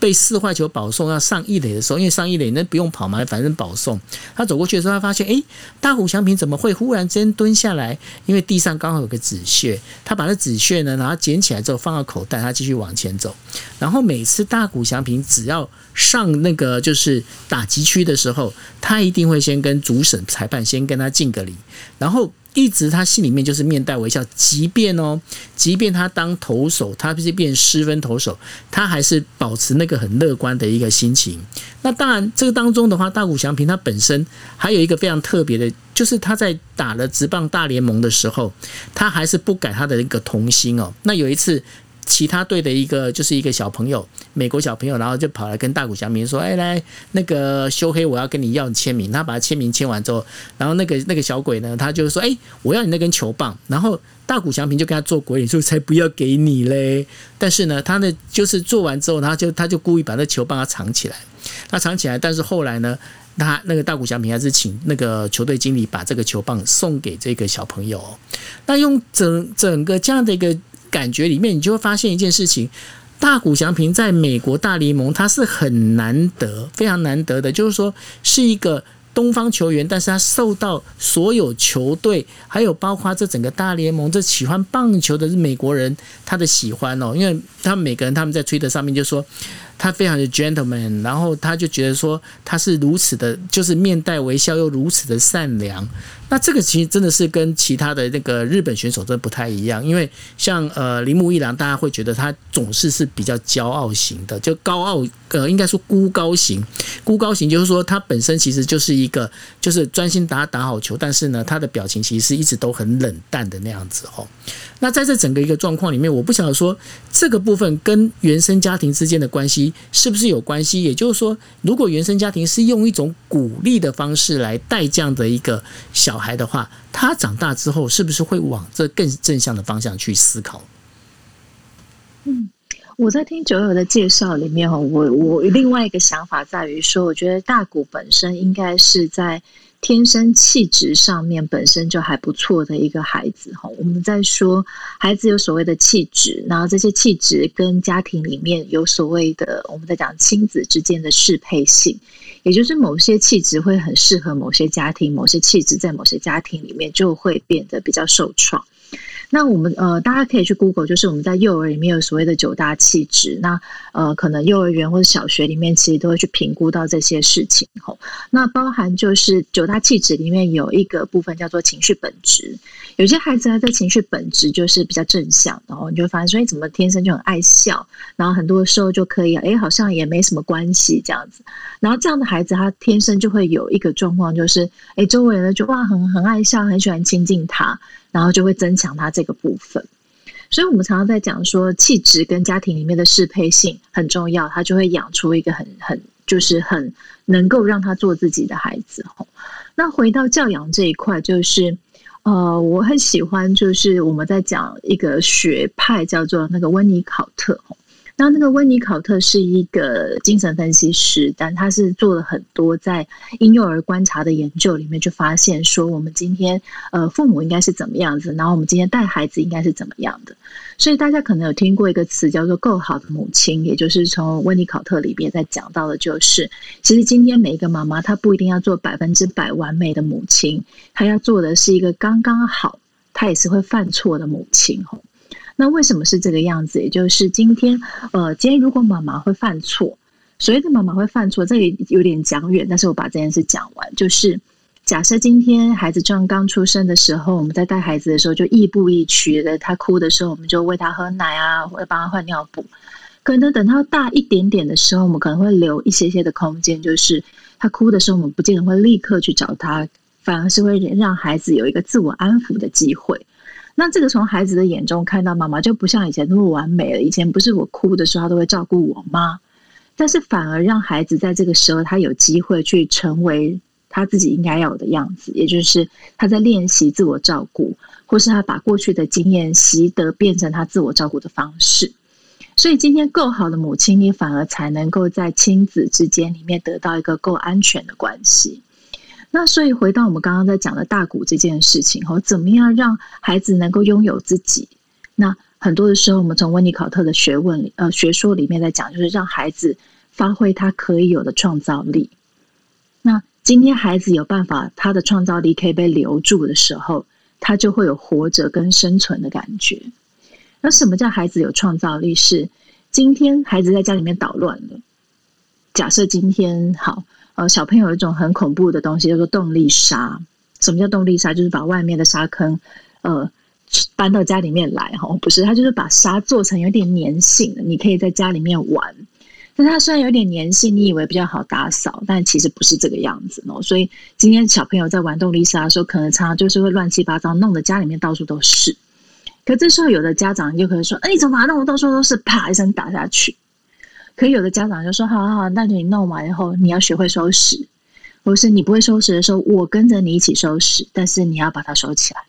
被四坏球保送要上一垒的时候，因为上一垒那不用跑嘛，反正保送。他走过去的时候，他发现，哎，大虎祥平怎么会忽然间蹲下来？因为地上刚好有个纸屑，他把那纸屑呢，然后捡起来之后放到口袋，他继续往前走。然后每次大谷祥平只要上那个就是打击区的时候，他一定会先跟主审裁判先跟他敬个礼，然后。一直他心里面就是面带微笑，即便哦，即便他当投手，他不是变失分投手，他还是保持那个很乐观的一个心情。那当然，这个当中的话，大谷翔平他本身还有一个非常特别的，就是他在打了职棒大联盟的时候，他还是不改他的一个童心哦。那有一次。其他队的一个就是一个小朋友，美国小朋友，然后就跑来跟大谷翔平说：“哎，来那个修黑，我要跟你要签名。”他把他签名签完之后，然后那个那个小鬼呢，他就说：“哎，我要你那根球棒。”然后大谷翔平就跟他做鬼脸说：“才不要给你嘞！”但是呢，他呢就是做完之后，他就他就故意把那球棒他藏起来，他藏起来。但是后来呢，他那个大谷翔平还是请那个球队经理把这个球棒送给这个小朋友。那用整整个这样的一个。感觉里面，你就会发现一件事情：大谷翔平在美国大联盟，他是很难得、非常难得的，就是说是一个东方球员，但是他受到所有球队，还有包括这整个大联盟这喜欢棒球的美国人他的喜欢哦，因为他们每个人他们在推特上面就说。他非常的 gentleman，然后他就觉得说他是如此的，就是面带微笑又如此的善良。那这个其实真的是跟其他的那个日本选手真的不太一样，因为像呃铃木一郎，大家会觉得他总是是比较骄傲型的，就高傲呃应该说孤高型，孤高型就是说他本身其实就是一个就是专心打打好球，但是呢他的表情其实是一直都很冷淡的那样子哦。那在这整个一个状况里面，我不晓得说这个部分跟原生家庭之间的关系是不是有关系？也就是说，如果原生家庭是用一种鼓励的方式来带这样的一个小孩的话，他长大之后是不是会往这更正向的方向去思考？嗯，我在听九友的介绍里面哈，我我另外一个想法在于说，我觉得大谷本身应该是在。天生气质上面本身就还不错的一个孩子哈，我们在说孩子有所谓的气质，然后这些气质跟家庭里面有所谓的，我们在讲亲子之间的适配性，也就是某些气质会很适合某些家庭，某些气质在某些家庭里面就会变得比较受创。那我们呃，大家可以去 Google，就是我们在幼儿里面有所谓的九大气质。那呃，可能幼儿园或者小学里面其实都会去评估到这些事情。吼，那包含就是九大气质里面有一个部分叫做情绪本质。有些孩子他在情绪本质就是比较正向，然后你就发现说，哎，怎么天生就很爱笑，然后很多时候就可以，哎，好像也没什么关系这样子。然后这样的孩子他天生就会有一个状况，就是哎，周围人就哇很很爱笑，很喜欢亲近他。然后就会增强他这个部分，所以我们常常在讲说，气质跟家庭里面的适配性很重要，他就会养出一个很很就是很能够让他做自己的孩子。那回到教养这一块，就是呃，我很喜欢，就是我们在讲一个学派叫做那个温尼考特。那那个温尼考特是一个精神分析师，但他是做了很多在婴幼儿观察的研究，里面就发现说，我们今天呃父母应该是怎么样子，然后我们今天带孩子应该是怎么样的。所以大家可能有听过一个词叫做“够好的母亲”，也就是从温尼考特里边在讲到的，就是其实今天每一个妈妈她不一定要做百分之百完美的母亲，她要做的是一个刚刚好，她也是会犯错的母亲吼。那为什么是这个样子？也就是今天，呃，今天如果妈妈会犯错，所谓的妈妈会犯错，这里有点讲远，但是我把这件事讲完。就是假设今天孩子正刚出生的时候，我们在带孩子的时候就亦步亦趋的，他哭的时候我们就喂他喝奶啊，或者帮他换尿布。可能等他大一点点的时候，我们可能会留一些些的空间，就是他哭的时候，我们不见得会立刻去找他，反而是会让孩子有一个自我安抚的机会。那这个从孩子的眼中看到妈妈就不像以前那么完美了。以前不是我哭的时候，他都会照顾我吗？但是反而让孩子在这个时候，他有机会去成为他自己应该要有的样子，也就是他在练习自我照顾，或是他把过去的经验习得变成他自我照顾的方式。所以今天够好的母亲，你反而才能够在亲子之间里面得到一个够安全的关系。那所以回到我们刚刚在讲的大鼓这件事情哦，怎么样让孩子能够拥有自己？那很多的时候，我们从温尼考特的学问里呃学说里面在讲，就是让孩子发挥他可以有的创造力。那今天孩子有办法，他的创造力可以被留住的时候，他就会有活着跟生存的感觉。那什么叫孩子有创造力？是今天孩子在家里面捣乱了。假设今天好。呃，小朋友有一种很恐怖的东西，叫做动力沙。什么叫动力沙？就是把外面的沙坑，呃，搬到家里面来。哈，不是，他就是把沙做成有点粘性的，你可以在家里面玩。但它虽然有点粘性，你以为比较好打扫，但其实不是这个样子哦。所以今天小朋友在玩动力沙的时候，可能常常就是会乱七八糟，弄得家里面到处都是。可这时候，有的家长就可能说：“哎，你怎么把它弄得到处都是？”啪一声打下去。可有的家长就说：“好好好，那你弄完以后，你要学会收拾，或是你不会收拾的时候，我跟着你一起收拾，但是你要把它收起来。”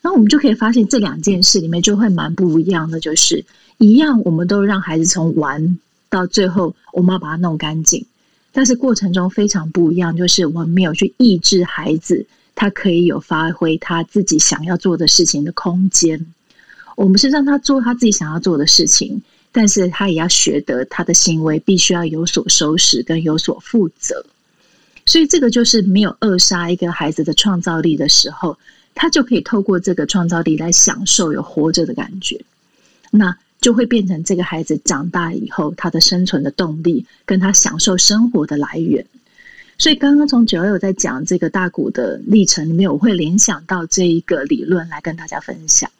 然后我们就可以发现，这两件事里面就会蛮不一样的，就是一样，我们都让孩子从玩到最后，我们要把它弄干净，但是过程中非常不一样，就是我们没有去抑制孩子，他可以有发挥他自己想要做的事情的空间，我们是让他做他自己想要做的事情。但是他也要学得他的行为必须要有所收拾跟有所负责，所以这个就是没有扼杀一个孩子的创造力的时候，他就可以透过这个创造力来享受有活着的感觉，那就会变成这个孩子长大以后他的生存的动力跟他享受生活的来源。所以刚刚从九友在讲这个大谷的历程里面，我会联想到这一个理论来跟大家分享。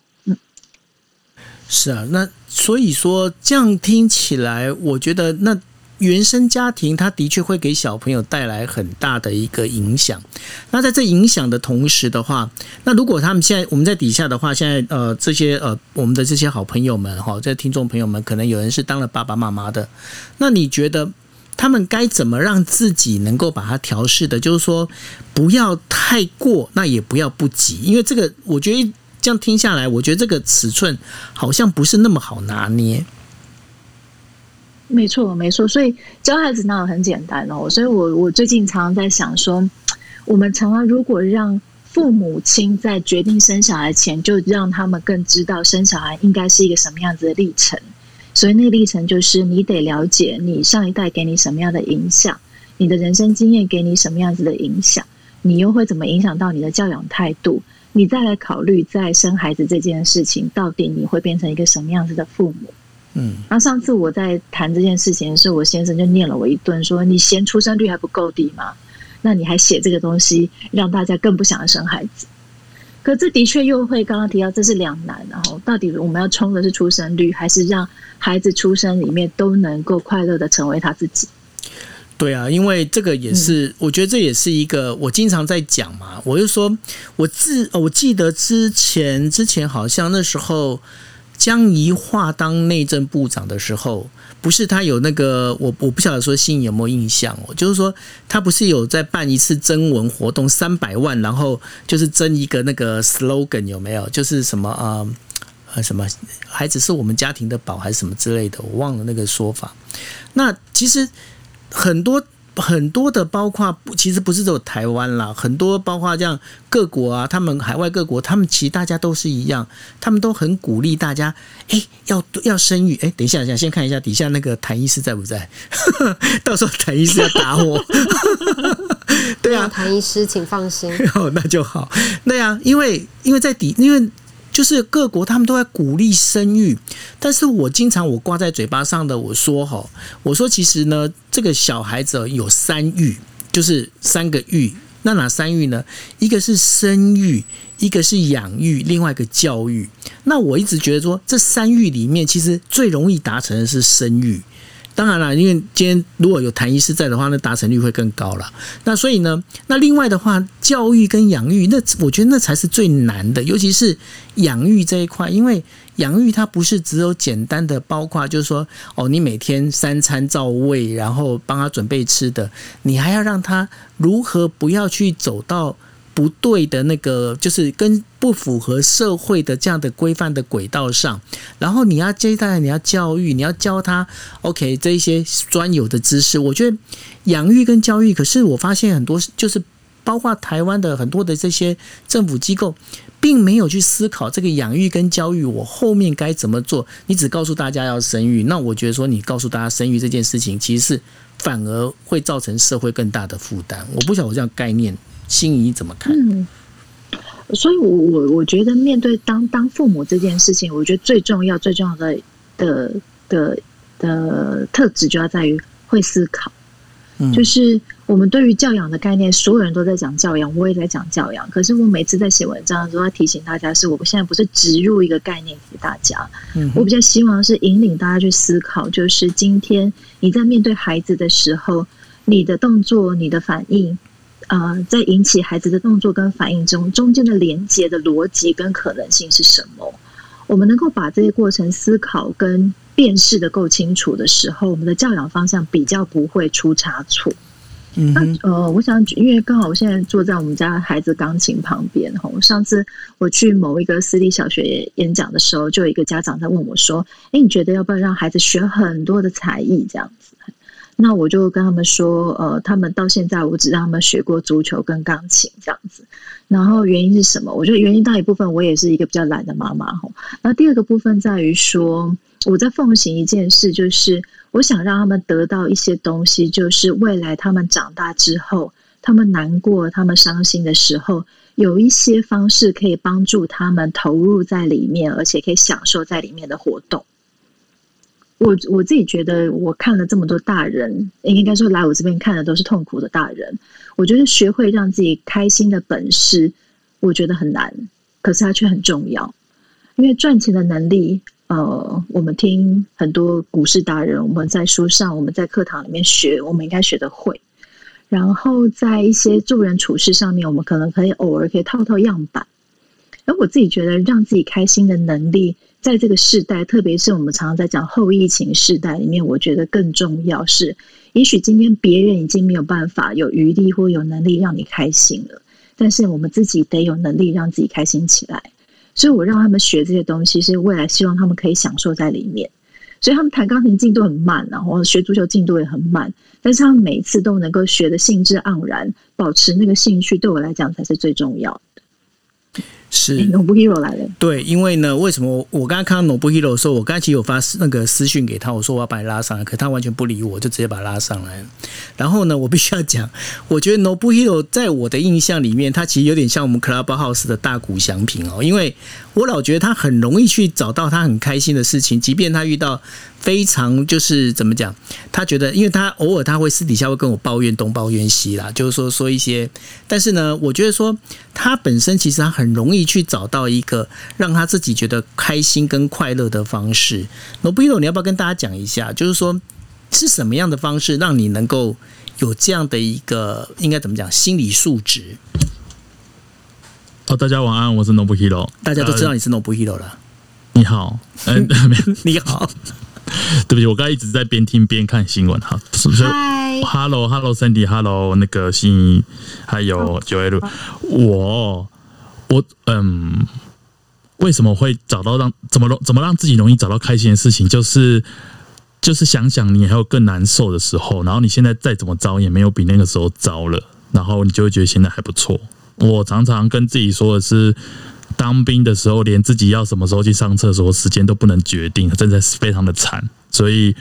是啊，那所以说这样听起来，我觉得那原生家庭它的确会给小朋友带来很大的一个影响。那在这影响的同时的话，那如果他们现在我们在底下的话，现在呃这些呃我们的这些好朋友们哈，这听众朋友们，可能有人是当了爸爸妈妈的，那你觉得他们该怎么让自己能够把它调试的？就是说不要太过，那也不要不急，因为这个我觉得。这样听下来，我觉得这个尺寸好像不是那么好拿捏。没错，没错。所以教孩子那很简单哦。所以我我最近常常在想说，我们常常如果让父母亲在决定生小孩前，就让他们更知道生小孩应该是一个什么样子的历程。所以那个历程就是你得了解你上一代给你什么样的影响，你的人生经验给你什么样子的影响，你又会怎么影响到你的教养态度。你再来考虑在生孩子这件事情，到底你会变成一个什么样子的父母？嗯，那上次我在谈这件事情的时候，我先生就念了我一顿，说你嫌出生率还不够低吗？那你还写这个东西，让大家更不想要生孩子。可这的确又会刚刚提到，这是两难。然后到底我们要冲的是出生率，还是让孩子出生里面都能够快乐的成为他自己？对啊，因为这个也是，我觉得这也是一个我经常在讲嘛。我就说，我自我记得之前之前好像那时候江宜桦当内政部长的时候，不是他有那个我我不晓得说心有没有印象哦，就是说他不是有在办一次征文活动三百万，然后就是征一个那个 slogan 有没有？就是什么啊呃什么孩子是我们家庭的宝还是什么之类的，我忘了那个说法。那其实。很多很多的，包括其实不是只有台湾啦，很多包括这样各国啊，他们海外各国，他们其实大家都是一样，他们都很鼓励大家，哎，要要生育，哎，等一下，想先看一下底下那个谭医师在不在，*laughs* 到时候谭医师要打我，*laughs* 对啊，谭医师请放心，*laughs* 哦，那就好，对啊，因为因为在底，因为。就是各国他们都在鼓励生育，但是我经常我挂在嘴巴上的我说哈，我说其实呢，这个小孩子有三育，就是三个育。那哪三育呢？一个是生育，一个是养育，另外一个教育。那我一直觉得说，这三育里面其实最容易达成的是生育。当然了，因为今天如果有谭医师在的话，那达成率会更高了。那所以呢，那另外的话，教育跟养育，那我觉得那才是最难的，尤其是养育这一块，因为养育它不是只有简单的，包括就是说，哦，你每天三餐照喂，然后帮他准备吃的，你还要让他如何不要去走到。不对的那个，就是跟不符合社会的这样的规范的轨道上，然后你要接待，你要教育，你要教他，OK，这一些专有的知识。我觉得养育跟教育，可是我发现很多，就是包括台湾的很多的这些政府机构，并没有去思考这个养育跟教育，我后面该怎么做。你只告诉大家要生育，那我觉得说你告诉大家生育这件事情，其实是反而会造成社会更大的负担。我不晓得我这样概念。心仪怎么看？嗯，所以，我我我觉得面对当当父母这件事情，我觉得最重要、最重要的的的的特质就要在于会思考。嗯，就是我们对于教养的概念，所有人都在讲教养，我也在讲教养。可是我每次在写文章的时候，要提醒大家，是我现在不是植入一个概念给大家。嗯，我比较希望是引领大家去思考，就是今天你在面对孩子的时候，你的动作、你的反应。呃，在引起孩子的动作跟反应中，中间的连接的逻辑跟可能性是什么？我们能够把这些过程思考跟辨识的够清楚的时候，我们的教养方向比较不会出差错。嗯，那呃，我想，因为刚好我现在坐在我们家孩子钢琴旁边，吼，上次我去某一个私立小学演讲的时候，就有一个家长在问我说：“哎，你觉得要不要让孩子学很多的才艺？”这样子。那我就跟他们说，呃，他们到现在我只让他们学过足球跟钢琴这样子。然后原因是什么？我觉得原因大一部分我也是一个比较懒的妈妈吼。那第二个部分在于说，我在奉行一件事，就是我想让他们得到一些东西，就是未来他们长大之后，他们难过、他们伤心的时候，有一些方式可以帮助他们投入在里面，而且可以享受在里面的活动。我我自己觉得，我看了这么多大人，应该说来我这边看的都是痛苦的大人。我觉得学会让自己开心的本事，我觉得很难，可是它却很重要。因为赚钱的能力，呃，我们听很多股市达人，我们在书上，我们在课堂里面学，我们应该学得会。然后在一些做人处事上面，我们可能可以偶尔可以套套样板。而我自己觉得，让自己开心的能力。在这个时代，特别是我们常常在讲后疫情时代里面，我觉得更重要是，也许今天别人已经没有办法有余力或有能力让你开心了，但是我们自己得有能力让自己开心起来。所以我让他们学这些东西，是未来希望他们可以享受在里面。所以他们弹钢琴进度很慢，然后学足球进度也很慢，但是他们每次都能够学的兴致盎然，保持那个兴趣，对我来讲才是最重要的。是 *laughs* Nobu Hero 来了，对，因为呢，为什么我我刚刚看到 Nobu Hero 的时候，我刚才其实有发那个私讯给他，我说我要把你拉上来，可他完全不理我，就直接把他拉上来了。然后呢，我必须要讲，我觉得 Nobu *laughs* Hero 在我的印象里面，他其实有点像我们 Clubhouse 的大谷祥平哦，因为我老觉得他很容易去找到他很开心的事情，即便他遇到非常就是怎么讲，他觉得，因为他偶尔他会私底下会跟我抱怨东抱怨西啦，就是说说一些，但是呢，我觉得说他本身其实他很容易去找到一个让他自己觉得开心跟快乐的方式。罗布伊罗，你要不要跟大家讲一下，就是说是什么样的方式让你能够有这样的一个应该怎么讲心理素质？哦，大家晚安，我是 Nobu Hero，大家都知道你是 Nobu Hero 了。你好，*laughs* 嗯，你好，对不起，我刚才一直在边听边看新闻哈。所以嗨，，Hello，Hello，Cindy，Hello，那个心仪，还有九 L，我我嗯，为什么会找到让怎么容怎么让自己容易找到开心的事情？就是就是想想你还有更难受的时候，然后你现在再怎么糟也没有比那个时候糟了，然后你就会觉得现在还不错。我常常跟自己说的是，当兵的时候连自己要什么时候去上厕所时间都不能决定，真的是非常的惨。所以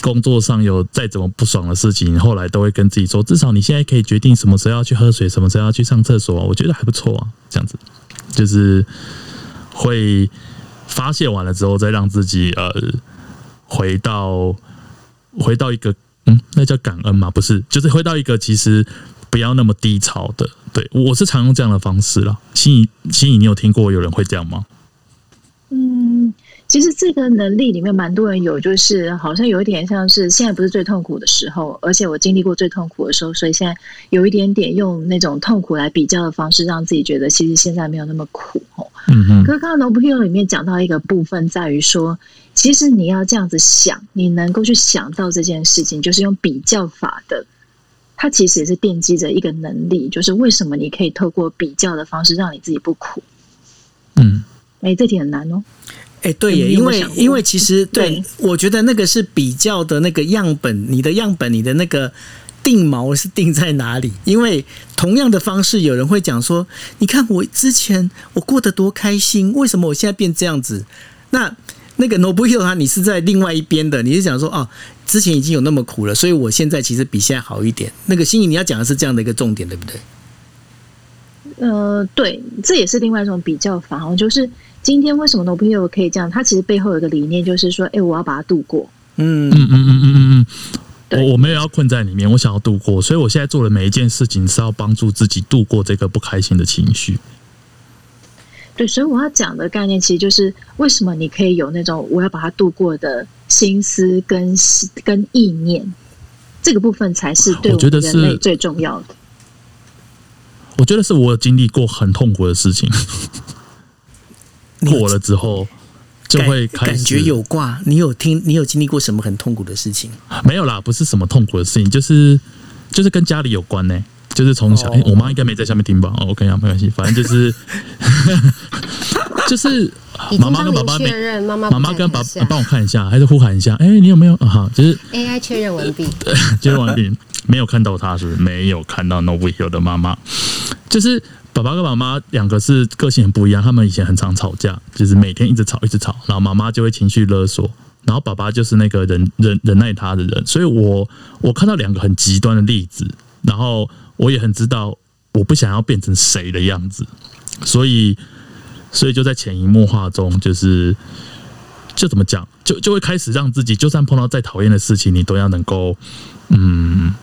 工作上有再怎么不爽的事情，后来都会跟自己说，至少你现在可以决定什么时候要去喝水，什么时候要去上厕所，我觉得还不错啊。这样子就是会发泄完了之后，再让自己呃回到回到一个嗯，那叫感恩吗？不是，就是回到一个其实不要那么低潮的。对我是常用这样的方式啦。心仪，心仪，你有听过有人会这样吗？嗯，其实这个能力里面蛮多人有，就是好像有一点像是现在不是最痛苦的时候，而且我经历过最痛苦的时候，所以现在有一点点用那种痛苦来比较的方式，让自己觉得其实现在没有那么苦哦。嗯哼，可是刚刚《No Hero》里面讲到一个部分，在于说，其实你要这样子想，你能够去想到这件事情，就是用比较法的。它其实也是奠基着一个能力，就是为什么你可以透过比较的方式让你自己不苦。嗯。哎，这题很难哦。哎，对耶，因为因为其实对对我觉得那个是比较的那个样本，你的样本，你的那个定锚是定在哪里？因为同样的方式，有人会讲说，你看我之前我过得多开心，为什么我现在变这样子？那那个 Nobuhiro 他，你是在另外一边的，你是讲说哦，之前已经有那么苦了，所以我现在其实比现在好一点。那个心仪你要讲的是这样的一个重点，对不对？呃，对，这也是另外一种比较法哦，就是今天为什么 No Hero 可以这样？它其实背后有一个理念，就是说，哎，我要把它度过。嗯嗯嗯嗯嗯嗯我我没有要困在里面，我想要度过，所以我现在做的每一件事情是要帮助自己度过这个不开心的情绪。对，所以我要讲的概念，其实就是为什么你可以有那种我要把它度过的心思跟跟意念，这个部分才是对我我觉得是们人类最重要的。我觉得是我有经历过很痛苦的事情，过了之后就会开始感感觉有挂。你有听？你有经历过什么很痛苦的事情？没有啦，不是什么痛苦的事情，就是就是跟家里有关呢、就是从小，我妈应该没在下面听吧？哦，OK 啊，没关系，反正就是 *laughs* 就是已妈妈跟爸爸没确认，妈妈妈妈跟爸不在台下帮我看一下，还是呼喊一下，哎、你有没有啊？好，就是 AI 确认完毕。*laughs* 确认完毕，没有看到他是不是？没有看到 No Will 的妈妈，就是爸爸跟妈妈两个是个性很不一样，他们以前很常吵架，就是每天一直吵一直吵，然后妈妈就会情绪勒索，然后爸爸就是那个忍 *laughs* 忍忍耐他的人，所以我我看到两个很极端的例子，然后我也很知道我不想要变成谁的样子，所以所以就在潜移默化中，就是就怎么讲，就就会开始让自己，就算碰到再讨厌的事情，你都要能够嗯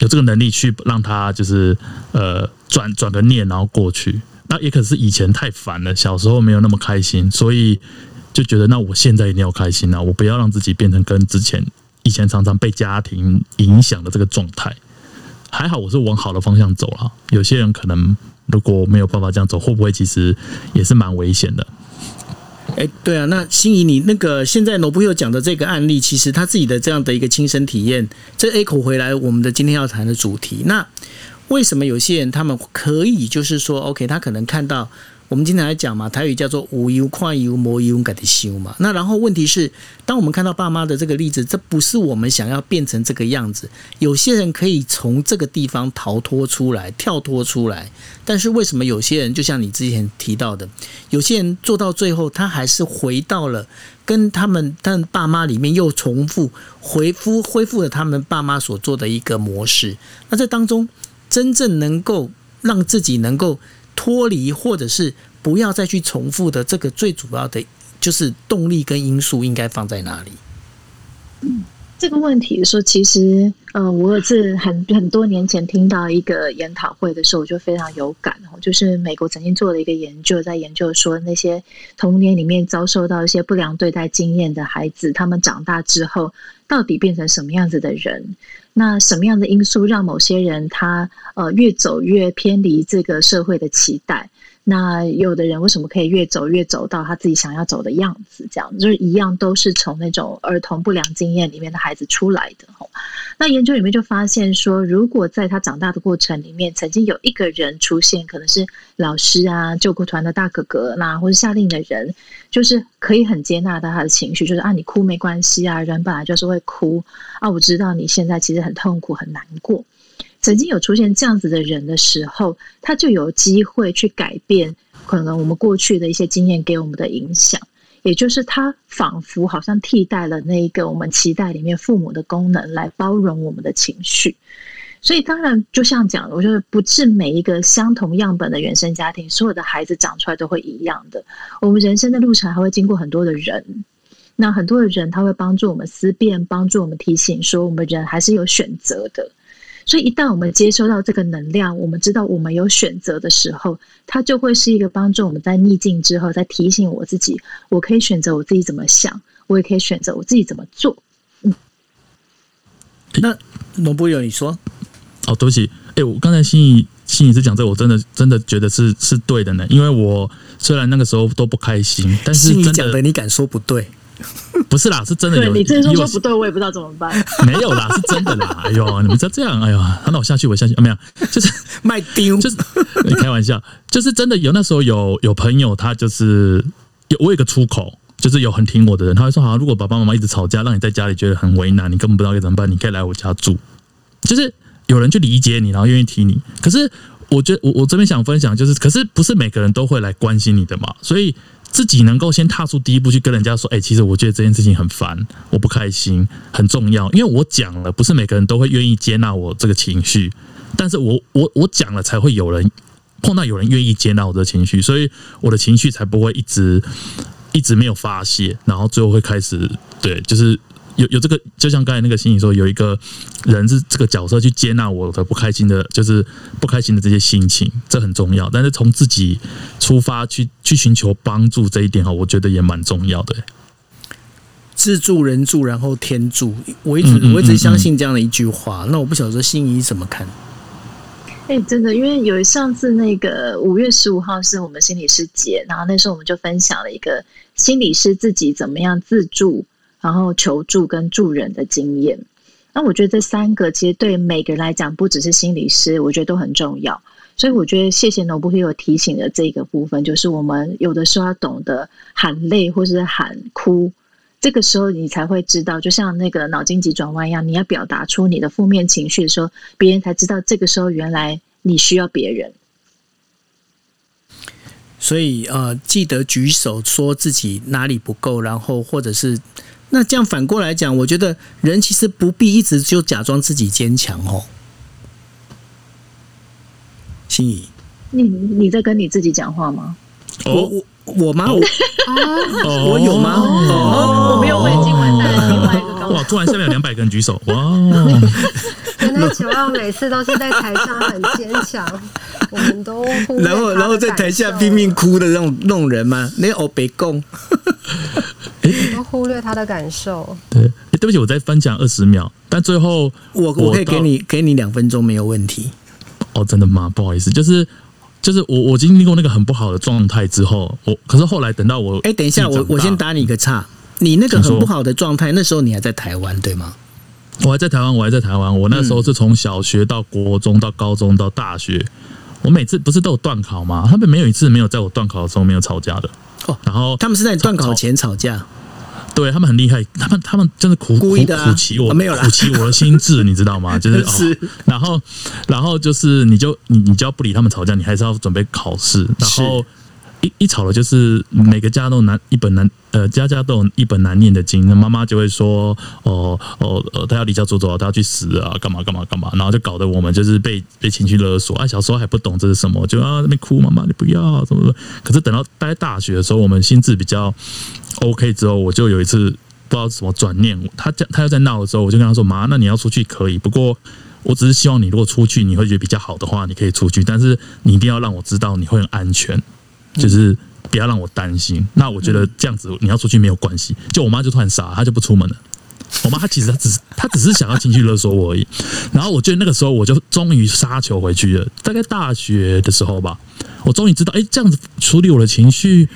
有这个能力去让他就是呃转转个念，然后过去。那也可是以前太烦了，小时候没有那么开心，所以就觉得那我现在一定要开心啊！我不要让自己变成跟之前以前常常被家庭影响的这个状态。还好我是往好的方向走了，有些人可能如果没有办法这样走，会不会其实也是蛮危险的？哎，对啊，那心仪，你那个现在罗布又讲的这个案例，其实他自己的这样的一个亲身体验，这 A 口回来我们的今天要谈的主题。那为什么有些人他们可以就是说，OK，他可能看到我们经常来讲嘛，台语叫做“无忧快忧，无忧改的修”嘛。那然后问题是，当我们看到爸妈的这个例子，这不是我们想要变成这个样子。有些人可以从这个地方逃脱出来、跳脱出来，但是为什么有些人，就像你之前提到的，有些人做到最后，他还是回到了跟他们但爸妈里面又重复回复恢复了他们爸妈所做的一个模式。那这当中，真正能够让自己能够。脱离，或者是不要再去重复的，这个最主要的就是动力跟因素应该放在哪里？嗯，这个问题说，其实，呃，我是很很多年前听到一个研讨会的时候，我就非常有感哦，就是美国曾经做了一个研究，在研究说那些童年里面遭受到一些不良对待经验的孩子，他们长大之后到底变成什么样子的人？那什么样的因素让某些人他呃越走越偏离这个社会的期待？那有的人为什么可以越走越走到他自己想要走的样子？这样就是一样都是从那种儿童不良经验里面的孩子出来的那研究里面就发现说，如果在他长大的过程里面，曾经有一个人出现，可能是老师啊、救国团的大哥哥那或者下令的人，就是可以很接纳到他的情绪，就是啊，你哭没关系啊，人本来就是会哭啊，我知道你现在其实很痛苦、很难过。曾经有出现这样子的人的时候，他就有机会去改变可能我们过去的一些经验给我们的影响。也就是他仿佛好像替代了那一个我们期待里面父母的功能，来包容我们的情绪。所以当然，就像讲，我觉得不是每一个相同样本的原生家庭，所有的孩子长出来都会一样的。我们人生的路程还会经过很多的人，那很多的人他会帮助我们思辨，帮助我们提醒，说我们人还是有选择的。所以，一旦我们接收到这个能量，我们知道我们有选择的时候，它就会是一个帮助我们在逆境之后，再提醒我自己，我可以选择我自己怎么想，我也可以选择我自己怎么做。嗯，那罗布友，你说？哦，对不起，哎，我刚才心仪心仪是讲这，我真的真的觉得是是对的呢，因为我虽然那个时候都不开心，但是真的你敢说不对？*laughs* 不是啦，是真的有。你这说说不对，我也不知道怎么办。*laughs* 没有啦，是真的啦。哎呦，你们再这样，哎呦，那我下去，我下去。没有，就是卖丢，*laughs* 就是你开玩笑，就是真的有。那时候有有朋友，他就是有我有个出口，就是有很听我的人，他会说：好，如果爸爸妈妈一直吵架，让你在家里觉得很为难，你根本不知道该怎么办，你可以来我家住。就是有人去理解你，然后愿意听你。可是我觉得，我我这边想分享，就是可是不是每个人都会来关心你的嘛，所以。自己能够先踏出第一步去跟人家说，哎，其实我觉得这件事情很烦，我不开心，很重要。因为我讲了，不是每个人都会愿意接纳我这个情绪，但是我我我讲了，才会有人碰到有人愿意接纳我的情绪，所以我的情绪才不会一直一直没有发泄，然后最后会开始对，就是。有有这个，就像刚才那个心理说，有一个人是这个角色去接纳我的不开心的，就是不开心的这些心情，这很重要。但是从自己出发去去寻求帮助这一点哈，我觉得也蛮重要的。自助人助，然后天助，我一直我一直相信这样的一句话。那我不晓得心仪怎么看？哎，真的，因为有上次那个五月十五号是我们心理师节，然后那时候我们就分享了一个心理师自己怎么样自助。然后求助跟助人的经验，那我觉得这三个其实对每个人来讲，不只是心理师，我觉得都很重要。所以我觉得谢谢 No 布 o 提醒的这个部分，就是我们有的时候要懂得喊累或是喊哭，这个时候你才会知道，就像那个脑筋急转弯一样，你要表达出你的负面情绪的时候，别人才知道这个时候原来你需要别人。所以呃，记得举手说自己哪里不够，然后或者是。那这样反过来讲，我觉得人其实不必一直就假装自己坚强哦。心怡，你你在跟你自己讲话吗？我我我吗？我我有吗？哦，我没有，我已经完蛋了。另外一个哇，突然下面有两百个人举手，哇！*laughs* 原来九号每次都是在台上很坚强，我们都然后然后在台下拼命哭的那种那种人吗？那哦，别供。都忽略他的感受。*laughs* 对，对不起，我再分享二十秒，但最后我我可以给你给你两分钟，没有问题。哦，真的吗？不好意思，就是就是我我经历过那个很不好的状态之后，我可是后来等到我哎，等一下，我我先打你一个岔。你那个很不好的状态，那时候你还在台湾对吗？我还在台湾，我还在台湾。我那时候是从小学到国中到高中到大学，我每次不是都有断考吗？他们没有一次没有在我断考的时候没有吵架的。哦然后他们是在你断考前吵架，对他们很厉害，他们他们真的苦苦苦其我、啊没有啦苦其我的心智，你知道吗？*laughs* 就是是哦，然后然后就是你就你你就要不理他们吵架，你还是要准备考试，然后一一吵了就是每个家都难一本难呃家家都有一本难念的经，那妈妈就会说哦哦呃他要离家出走，他要去死啊，干嘛干嘛干嘛，然后就搞得我们就是被被情绪勒索啊，小时候还不懂这是什么，就啊那边哭，妈妈你不要什么怎么，可是等到待大学的时候，我们心智比较 OK 之后，我就有一次不知道怎么转念，他讲他要在闹的时候，我就跟他说：“妈，那你要出去可以，不过我只是希望你如果出去你会觉得比较好的话，你可以出去，但是你一定要让我知道你会很安全，就是不要让我担心。那我觉得这样子你要出去没有关系。就我妈就突然傻，她就不出门了。我妈她其实她只是她只是想要情绪勒索我而已。然后我觉得那个时候我就终于杀球回去了，大概大学的时候吧，我终于知道，哎、这样子处理我的情绪。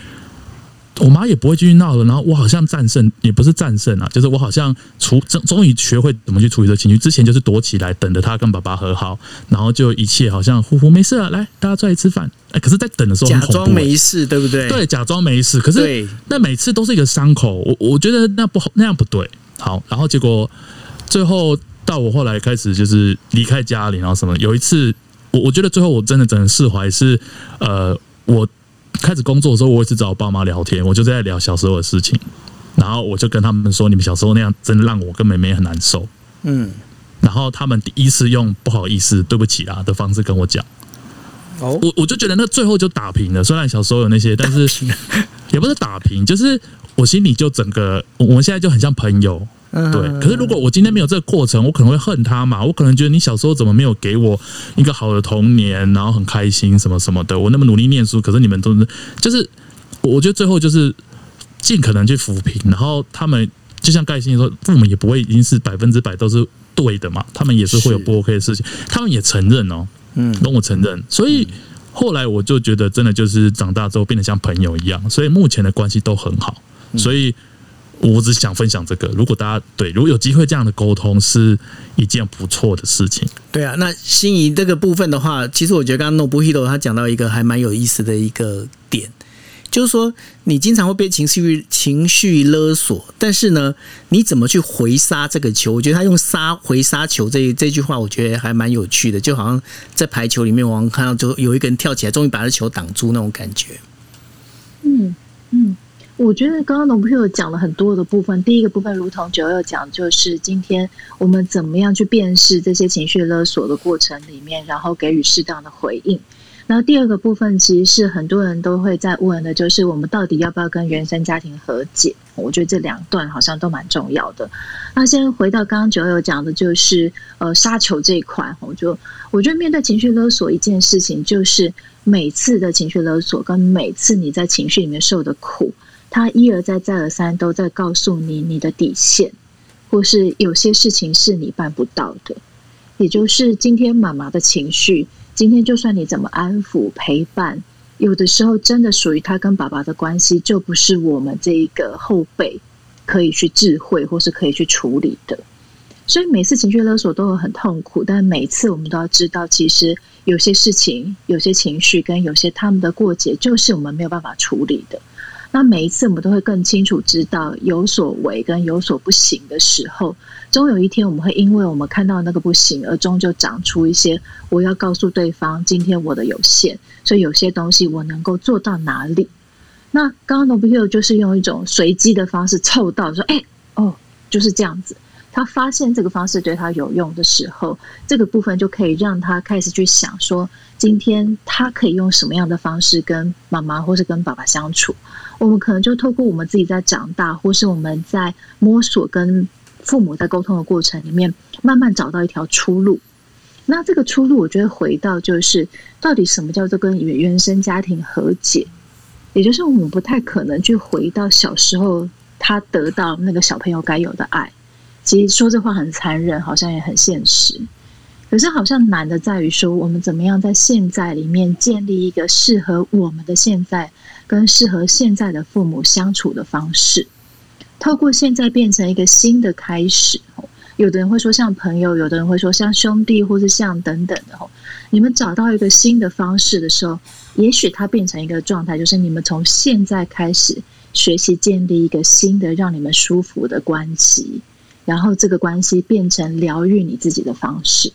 我妈也不会继续闹了，然后我好像战胜，也不是战胜啊，就是我好像处终终于学会怎么去处理这情绪。之前就是躲起来，等着她跟爸爸和好，然后就一切好像呼呼没事了，来大家出来吃饭。哎，可是，在等的时候很假装没事，对不对？对，假装没事。可是那每次都是一个伤口，我我觉得那不好，那样不对。好，然后结果最后到我后来开始就是离开家里，然后什么，有一次我我觉得最后我真的只能释怀是，呃，我开始工作的时候，我一直找我爸妈聊天，我就在聊小时候的事情，然后我就跟他们说，你们小时候那样真的让我跟妹妹很难受。嗯，然后他们第一次用不好意思、对不起啊的方式跟我讲，哦，我我就觉得那最后就打平了。虽然小时候有那些，但是 *laughs* 也不是打平，就是我心里就整个，我们现在就很像朋友。嗯对，可是如果我今天没有这个过程，我可能会恨他嘛。我可能觉得你小时候怎么没有给我一个好的童年，然后很开心什么什么的。我那么努力念书，可是你们都是，就是我觉得最后就是尽可能去抚平，然后他们就像盖欣说，父母也不会一定是百分之百都是对的嘛，他们也是会有不 OK 的事情，他们也承认哦，嗯跟我承认，所以。后来我就觉得，真的就是长大之后变得像朋友一样，所以目前的关系都很好。所以我只想分享这个，如果大家对如果有机会这样的沟通，是一件不错的事情。对啊，那心仪这个部分的话，其实我觉得刚刚 Nobuhito 他讲到一个还蛮有意思的一个点，就是说你经常会被情绪情绪勒索，但是呢，你怎么去回杀这个球？我觉得他用“杀回杀球”这这句话，我觉得还蛮有趣的，就好像在排球里面，我们看到就有一个人跳起来，终于把这球挡住那种感觉。嗯嗯，我觉得刚刚龙朋友讲了很多的部分。第一个部分，如同九六讲，就是今天我们怎么样去辨识这些情绪勒索的过程里面，然后给予适当的回应。然后第二个部分，其实是很多人都会在问的，就是我们到底要不要跟原生家庭和解？我觉得这两段好像都蛮重要的。那先回到刚刚九友讲的，就是呃杀球这一块，我就我觉得面对情绪勒索一件事情，就是每次的情绪勒索跟每次你在情绪里面受的苦，他一而再再而三都在告诉你你的底线，或是有些事情是你办不到的。也就是今天妈妈的情绪，今天就算你怎么安抚陪伴，有的时候真的属于他跟爸爸的关系，就不是我们这一个后辈可以去智慧或是可以去处理的。所以每次情绪勒索都有很痛苦，但每次我们都要知道，其实有些事情、有些情绪跟有些他们的过节，就是我们没有办法处理的。那每一次我们都会更清楚知道有所为跟有所不行的时候，终有一天我们会因为我们看到那个不行，而终究长出一些我要告诉对方，今天我的有限，所以有些东西我能够做到哪里。那刚刚 Nobio 就是用一种随机的方式凑到说，哎、哦，就是这样子。他发现这个方式对他有用的时候，这个部分就可以让他开始去想说，今天他可以用什么样的方式跟妈妈或是跟爸爸相处。我们可能就透过我们自己在长大，或是我们在摸索跟父母在沟通的过程里面，慢慢找到一条出路。那这个出路，我觉得回到就是，到底什么叫做跟原原生家庭和解？也就是我们不太可能去回到小时候他得到那个小朋友该有的爱。其实说这话很残忍，好像也很现实。可是好像难的在于说，我们怎么样在现在里面建立一个适合我们的现在，跟适合现在的父母相处的方式。透过现在变成一个新的开始，有的人会说像朋友，有的人会说像兄弟，或是像等等的吼。你们找到一个新的方式的时候，也许它变成一个状态，就是你们从现在开始学习建立一个新的让你们舒服的关系，然后这个关系变成疗愈你自己的方式。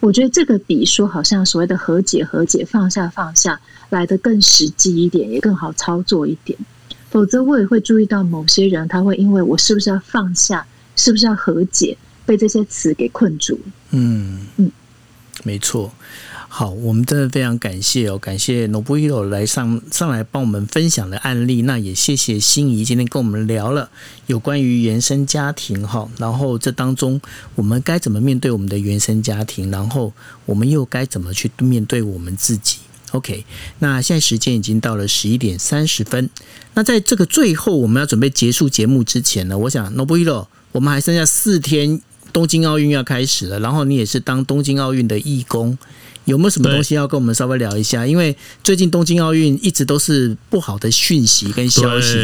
我觉得这个比说好像所谓的和解、和解、放下、放下来的更实际一点，也更好操作一点。否则，我也会注意到某些人，他会因为我是不是要放下，是不是要和解，被这些词给困住。嗯嗯，没错。好，我们真的非常感谢哦，感谢 Nobuhiro 来上上来帮我们分享的案例。那也谢谢心仪今天跟我们聊了有关于原生家庭哈，然后这当中我们该怎么面对我们的原生家庭，然后我们又该怎么去面对我们自己。OK，那现在时间已经到了十一点三十分。那在这个最后我们要准备结束节目之前呢，我想 Nobuhiro，我们还剩下四天，东京奥运要开始了。然后你也是当东京奥运的义工，有没有什么东西要跟我们稍微聊一下？因为最近东京奥运一直都是不好的讯息跟消息，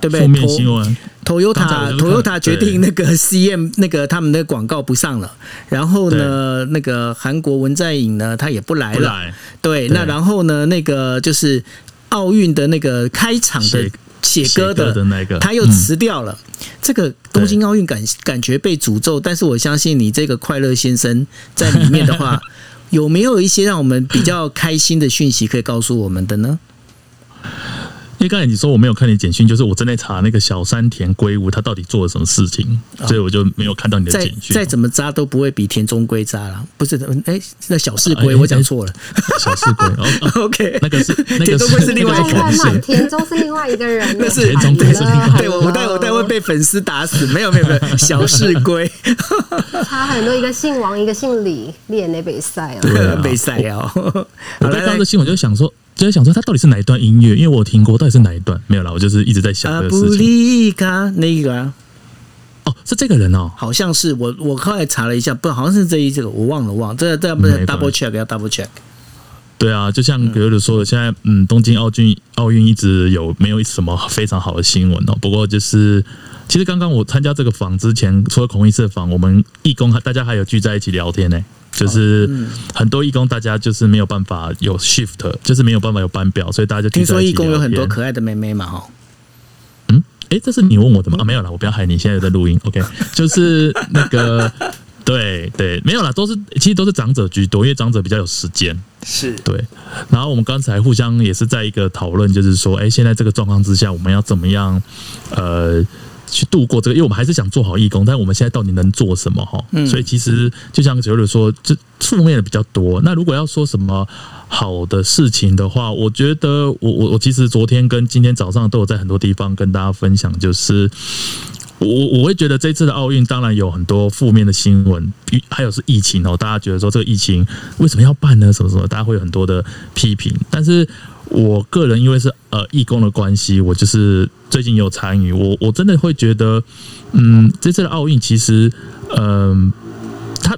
对不对？负面新闻。Toyota Toyota 决定那个 CM 那个他们的广告不上了，然后呢，那个韩国文在寅呢他也不来了，对，那然后呢，那个就是奥运的那个开场的写歌的那个他又辞掉了。这个东京奥运感感觉被诅咒，但是我相信你这个快乐先生在里面的话，*laughs* 有没有一些让我们比较开心的讯息可以告诉我们的呢？因为刚才你说我没有看你简讯，就是我正在查那个小山田圭吾他到底做了什么事情，所以我就没有看到你的简讯。再怎么渣都不会比田中圭渣了，不是？哎，那小事圭我讲错了，小事圭。*laughs* OK，那个是田中圭是另外一个人，田中是另外一个人，*laughs* 那是田中圭是另外。对我我待我待会被粉丝打死，没有没有没有，小事圭 *laughs* 差很多，一个姓王，一个姓李，练那北赛啊，北赛啊。我在看这新闻就想说。就在想说，他到底是哪一段音乐？因为我听过，到底是哪一段？没有啦，我就是一直在想这个事情。那个哦，是这个人哦，好像是我，我后来查了一下，不，好像是这一这个，我忘了忘。这这不是 double check 要 double check。对啊，就像比如说的，现在嗯，东京奥运奥运一直有没有什么非常好的新闻哦？不过就是，其实刚刚我参加这个访之前，除了孔医师访，我们义工大家还有聚在一起聊天呢。就是很多义工，大家就是没有办法有 shift，就是没有办法有班表，所以大家就听说义工有很多可爱的妹妹嘛，哈。嗯，哎，这是你问我的吗？啊，没有了，我不要害你。现在在录音，OK，就是那个，*laughs* 对对，没有了，都是其实都是长者居多，因为长者比较有时间，是对。然后我们刚才互相也是在一个讨论，就是说，哎，现在这个状况之下，我们要怎么样？呃。去度过这个，因为我们还是想做好义工，但我们现在到底能做什么哈？所以其实就像九六说，这负面的比较多。那如果要说什么好的事情的话，我觉得我我我其实昨天跟今天早上都有在很多地方跟大家分享，就是我我会觉得这次的奥运当然有很多负面的新闻，还有是疫情哦，大家觉得说这个疫情为什么要办呢？什么什么，大家会有很多的批评，但是。我个人因为是呃义工的关系，我就是最近有参与，我我真的会觉得，嗯，这次的奥运其实，嗯，它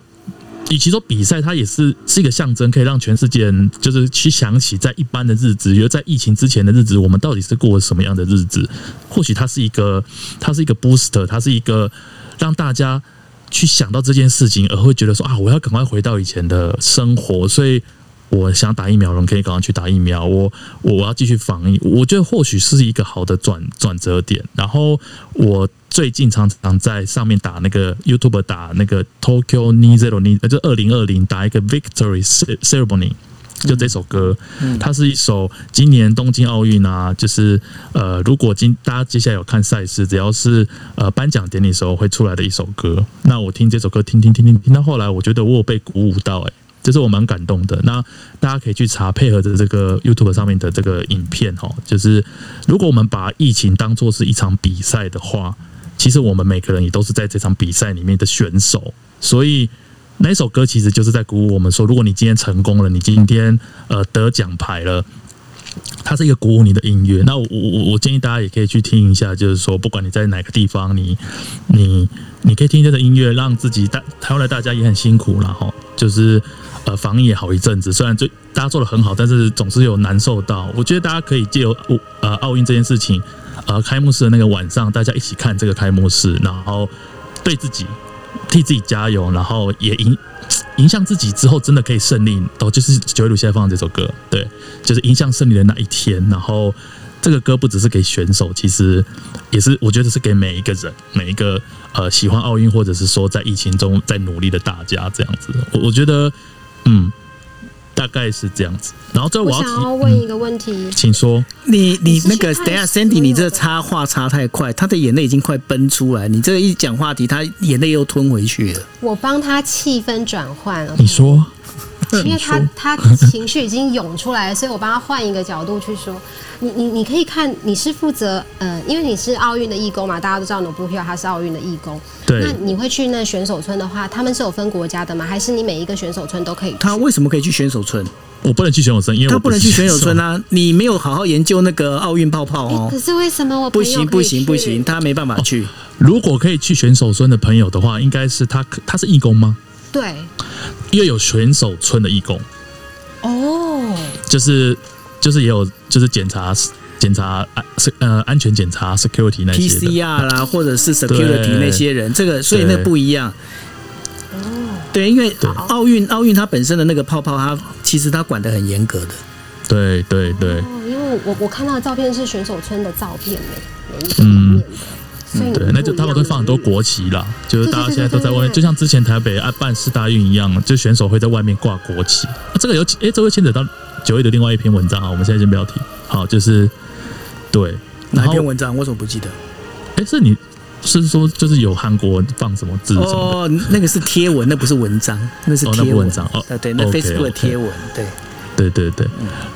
与其说比赛，它也是是一个象征，可以让全世界人就是去想起在一般的日子，比如在疫情之前的日子，我们到底是过什么样的日子？或许它是一个，它是一个 booster，它是一个让大家去想到这件事情，而会觉得说啊，我要赶快回到以前的生活，所以。我想打疫苗，人可以赶快去打疫苗。我我我要继续防疫，我觉得或许是一个好的转转折点。然后我最近常常在上面打那个 YouTube 打那个 Tokyo Ni Zero Ni，就二零二零打一个 Victory Ceremony，就这首歌，它是一首今年东京奥运啊，就是呃，如果今大家接下来有看赛事，只要是呃颁奖典礼时候会出来的一首歌。那我听这首歌，听听听听听到后来，我觉得我有被鼓舞到，哎。这是我蛮感动的。那大家可以去查配合着这个 YouTube 上面的这个影片哈，就是如果我们把疫情当做是一场比赛的话，其实我们每个人也都是在这场比赛里面的选手。所以那首歌其实就是在鼓舞我们说，如果你今天成功了，你今天呃得奖牌了，它是一个鼓舞你的音乐。那我我我建议大家也可以去听一下，就是说不管你在哪个地方，你你你可以听这个音乐，让自己大台湾的大家也很辛苦了哈，就是。呃，防疫也好一阵子，虽然最大家做的很好，但是总是有难受到。我觉得大家可以借由呃奥运这件事情，呃开幕式的那个晚上，大家一起看这个开幕式，然后对自己替自己加油，然后也影影响自己之后真的可以胜利。哦，就是九一鲁现在放的这首歌，对，就是影响胜利的那一天。然后这个歌不只是给选手，其实也是我觉得是给每一个人，每一个呃喜欢奥运或者是说在疫情中在努力的大家这样子。我我觉得，嗯。大概是这样子，然后最后我要想要问一个问题，请说。你你那个等下所有，Sandy，你这的插话插太快，他的眼泪已经快奔出来，你这个一讲话题，他眼泪又吞回去了。我帮他气氛转换了，你说，因为他他 *laughs* 情绪已经涌出来了，所以我帮他换一个角度去说。你你你可以看，你是负责呃，因为你是奥运的义工嘛，大家都知道 b u h i 他是奥运的义工。对那你会去那选手村的话，他们是有分国家的吗？还是你每一个选手村都可以去？他为什么可以去选手村？我不能去选手村，因为我他不能去选手村啊。啊！你没有好好研究那个奥运泡泡诶哦可。是为什么我不行不行不行，他没办法去。如果可以去选手村的朋友的话，应该是他他是义工吗？对因为有选手村的义工，哦，就是就是也有就是检查检查安是呃安全检查 security 那些的。PCR 啦，或者是 security 那些人，这个所以那不一样。对，因为奥运奥运它本身的那个泡泡，它其实它管得很严格的。对对对。哦，因为我我看到的照片是选手村的照片呢，每一个里面的，所以你嗯对，那就他们会放很多国旗啦，就是大家现在都在外面，就像之前台北啊办四大运一样，就选手会在外面挂国旗。啊这个有诶，这会牵扯到九月的另外一篇文章啊，我们现在先不要提。好，就是对，哪一篇文章？我怎么不记得？诶，是你是说就是有韩国放什么字什么的？哦，那个是贴文，那不是文章，那是哦那贴文。章哦呃对，那 Facebook 贴文，对。对对对，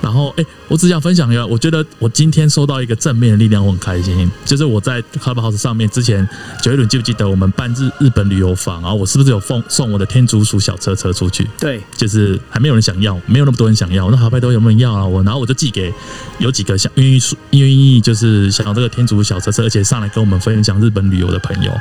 然后哎、我只想分享一个，我觉得我今天收到一个正面的力量，我很开心。就是我在 Clubhouse 上面之前，九一轮记不记得我们办日日本旅游坊，然后我是不是有送送我的天竺鼠小车车出去？对，就是还没有人想要，没有那么多人想要，那好拜托有没有人要啊？我然后我就寄给有几个想愿意愿意就是想要这个天竺小车车，而且上来跟我们分享日本旅游的朋友，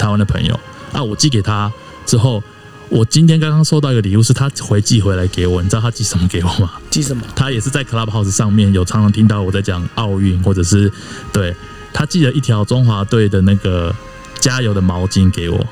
台湾的朋友啊，我寄给他之后，我今天刚刚收到一个礼物，是他回寄回来给我，你知道他寄什么给我吗？寄什么？他也是在 Clubhouse 上面有常常听到我在讲奥运，或者是对他寄了一条中华队的那个加油的毛巾给我。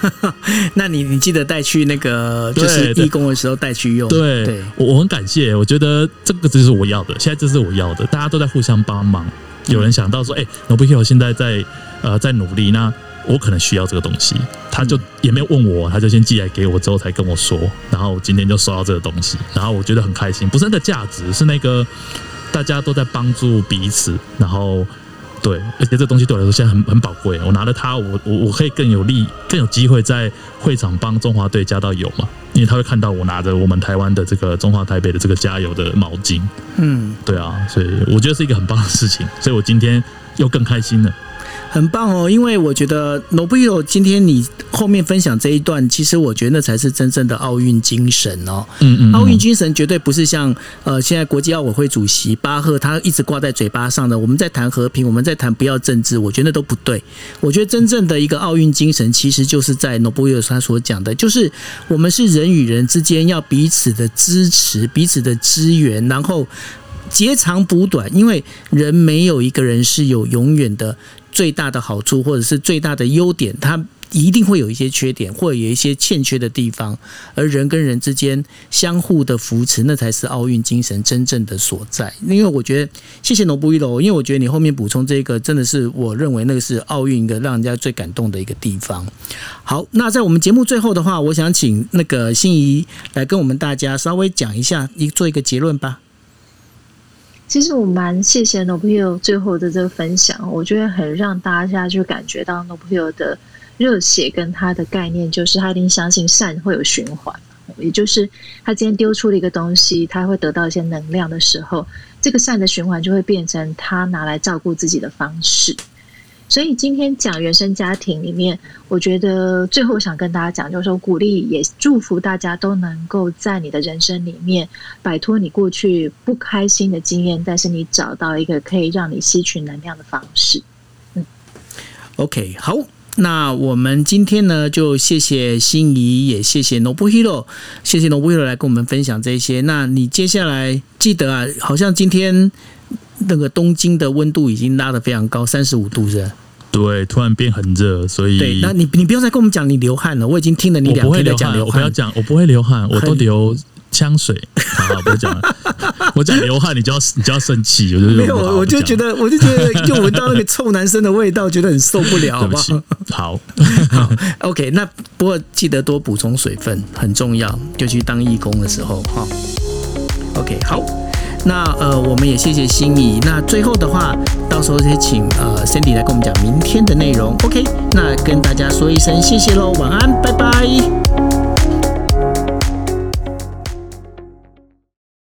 *laughs* 那你你记得带去那个就是对义工的时候带去用。对，对，我我很感谢，我觉得这个就是我要的，现在这是我要的，大家都在互相帮忙。有人想到说，哎、b u Hero 现在在呃在努力，那我可能需要这个东西，他就也没有问我，他就先寄来给我，之后才跟我说，然后我今天就收到这个东西，然后我觉得很开心，不是那个价值，是那个大家都在帮助彼此，然后。对，而且这东西对我来说现在很很宝贵。我拿了它，我我我可以更有利、更有机会在会场帮中华队加到油嘛，因为他会看到我拿着我们台湾的这个中华台北的这个加油的毛巾。嗯，对啊，所以我觉得是一个很棒的事情，所以我今天又更开心了。很棒哦，因为我觉得 Nobilo 今天你后面分享这一段，其实我觉得那才是真正的奥运精神哦。嗯嗯，奥运精神绝对不是像呃现在国际奥委会主席巴赫他一直挂在嘴巴上的。我们在谈和平，我们在谈不要政治，我觉得那都不对。我觉得真正的一个奥运精神，其实就是在 Nobilo 他所讲的，就是我们是人与人之间要彼此的支持、彼此的支援，然后截长补短，因为人没有一个人是有永远的最大的好处或者是最大的优点，它一定会有一些缺点，或者有一些欠缺的地方，而人跟人之间相互的扶持，那才是奥运精神真正的所在。因为我觉得，谢谢罗布一楼，因为我觉得你后面补充这个，真的是我认为那个是奥运一个让人家最感动的一个地方。好，那在我们节目最后的话，我想请那个心仪来跟我们大家稍微讲一下，一做一个结论吧。其实我蛮谢谢 n o b l e 最后的这个分享，我觉得很让大家就感觉到 n o b l e 的热血跟他的概念，就是他一定相信善会有循环，也就是他今天丢出了一个东西，他会得到一些能量的时候，这个善的循环就会变成他拿来照顾自己的方式。所以今天讲原生家庭里面，我觉得最后想跟大家讲，就是说鼓励也祝福大家都能够在你的人生里面摆脱你过去不开心的经验，但是你找到一个可以让你吸取能量的方式。嗯 OK，好，那我们今天呢，就谢谢心仪，也谢谢 Nobu Hero，谢谢 Nobu Hero 来跟我们分享这些。那你接下来记得啊，好像今天那个东京的温度已经拉得非常高，三十五度是吧？对，突然变很热，所以对，那你你不用再跟我们讲你流汗了，我已经听了你我两天在讲流汗。我不要讲，我不会流汗，我都流香水。*laughs* 好，好不要讲了，*laughs* 我讲流汗，你就要你就要生气，我就没有，不好我就觉得，我就觉得，就闻到那个臭男生的味道，觉得很受不了，*laughs* 好不好，好，OK，那不过记得多补充水分，很重要，就去当义工的时候哈。OK，好，那呃，我们也谢谢心仪。那最后的话，到时候再请呃 Cindy 来跟我们讲明天的内容。OK，那跟大家说一声谢谢喽，晚安，拜拜。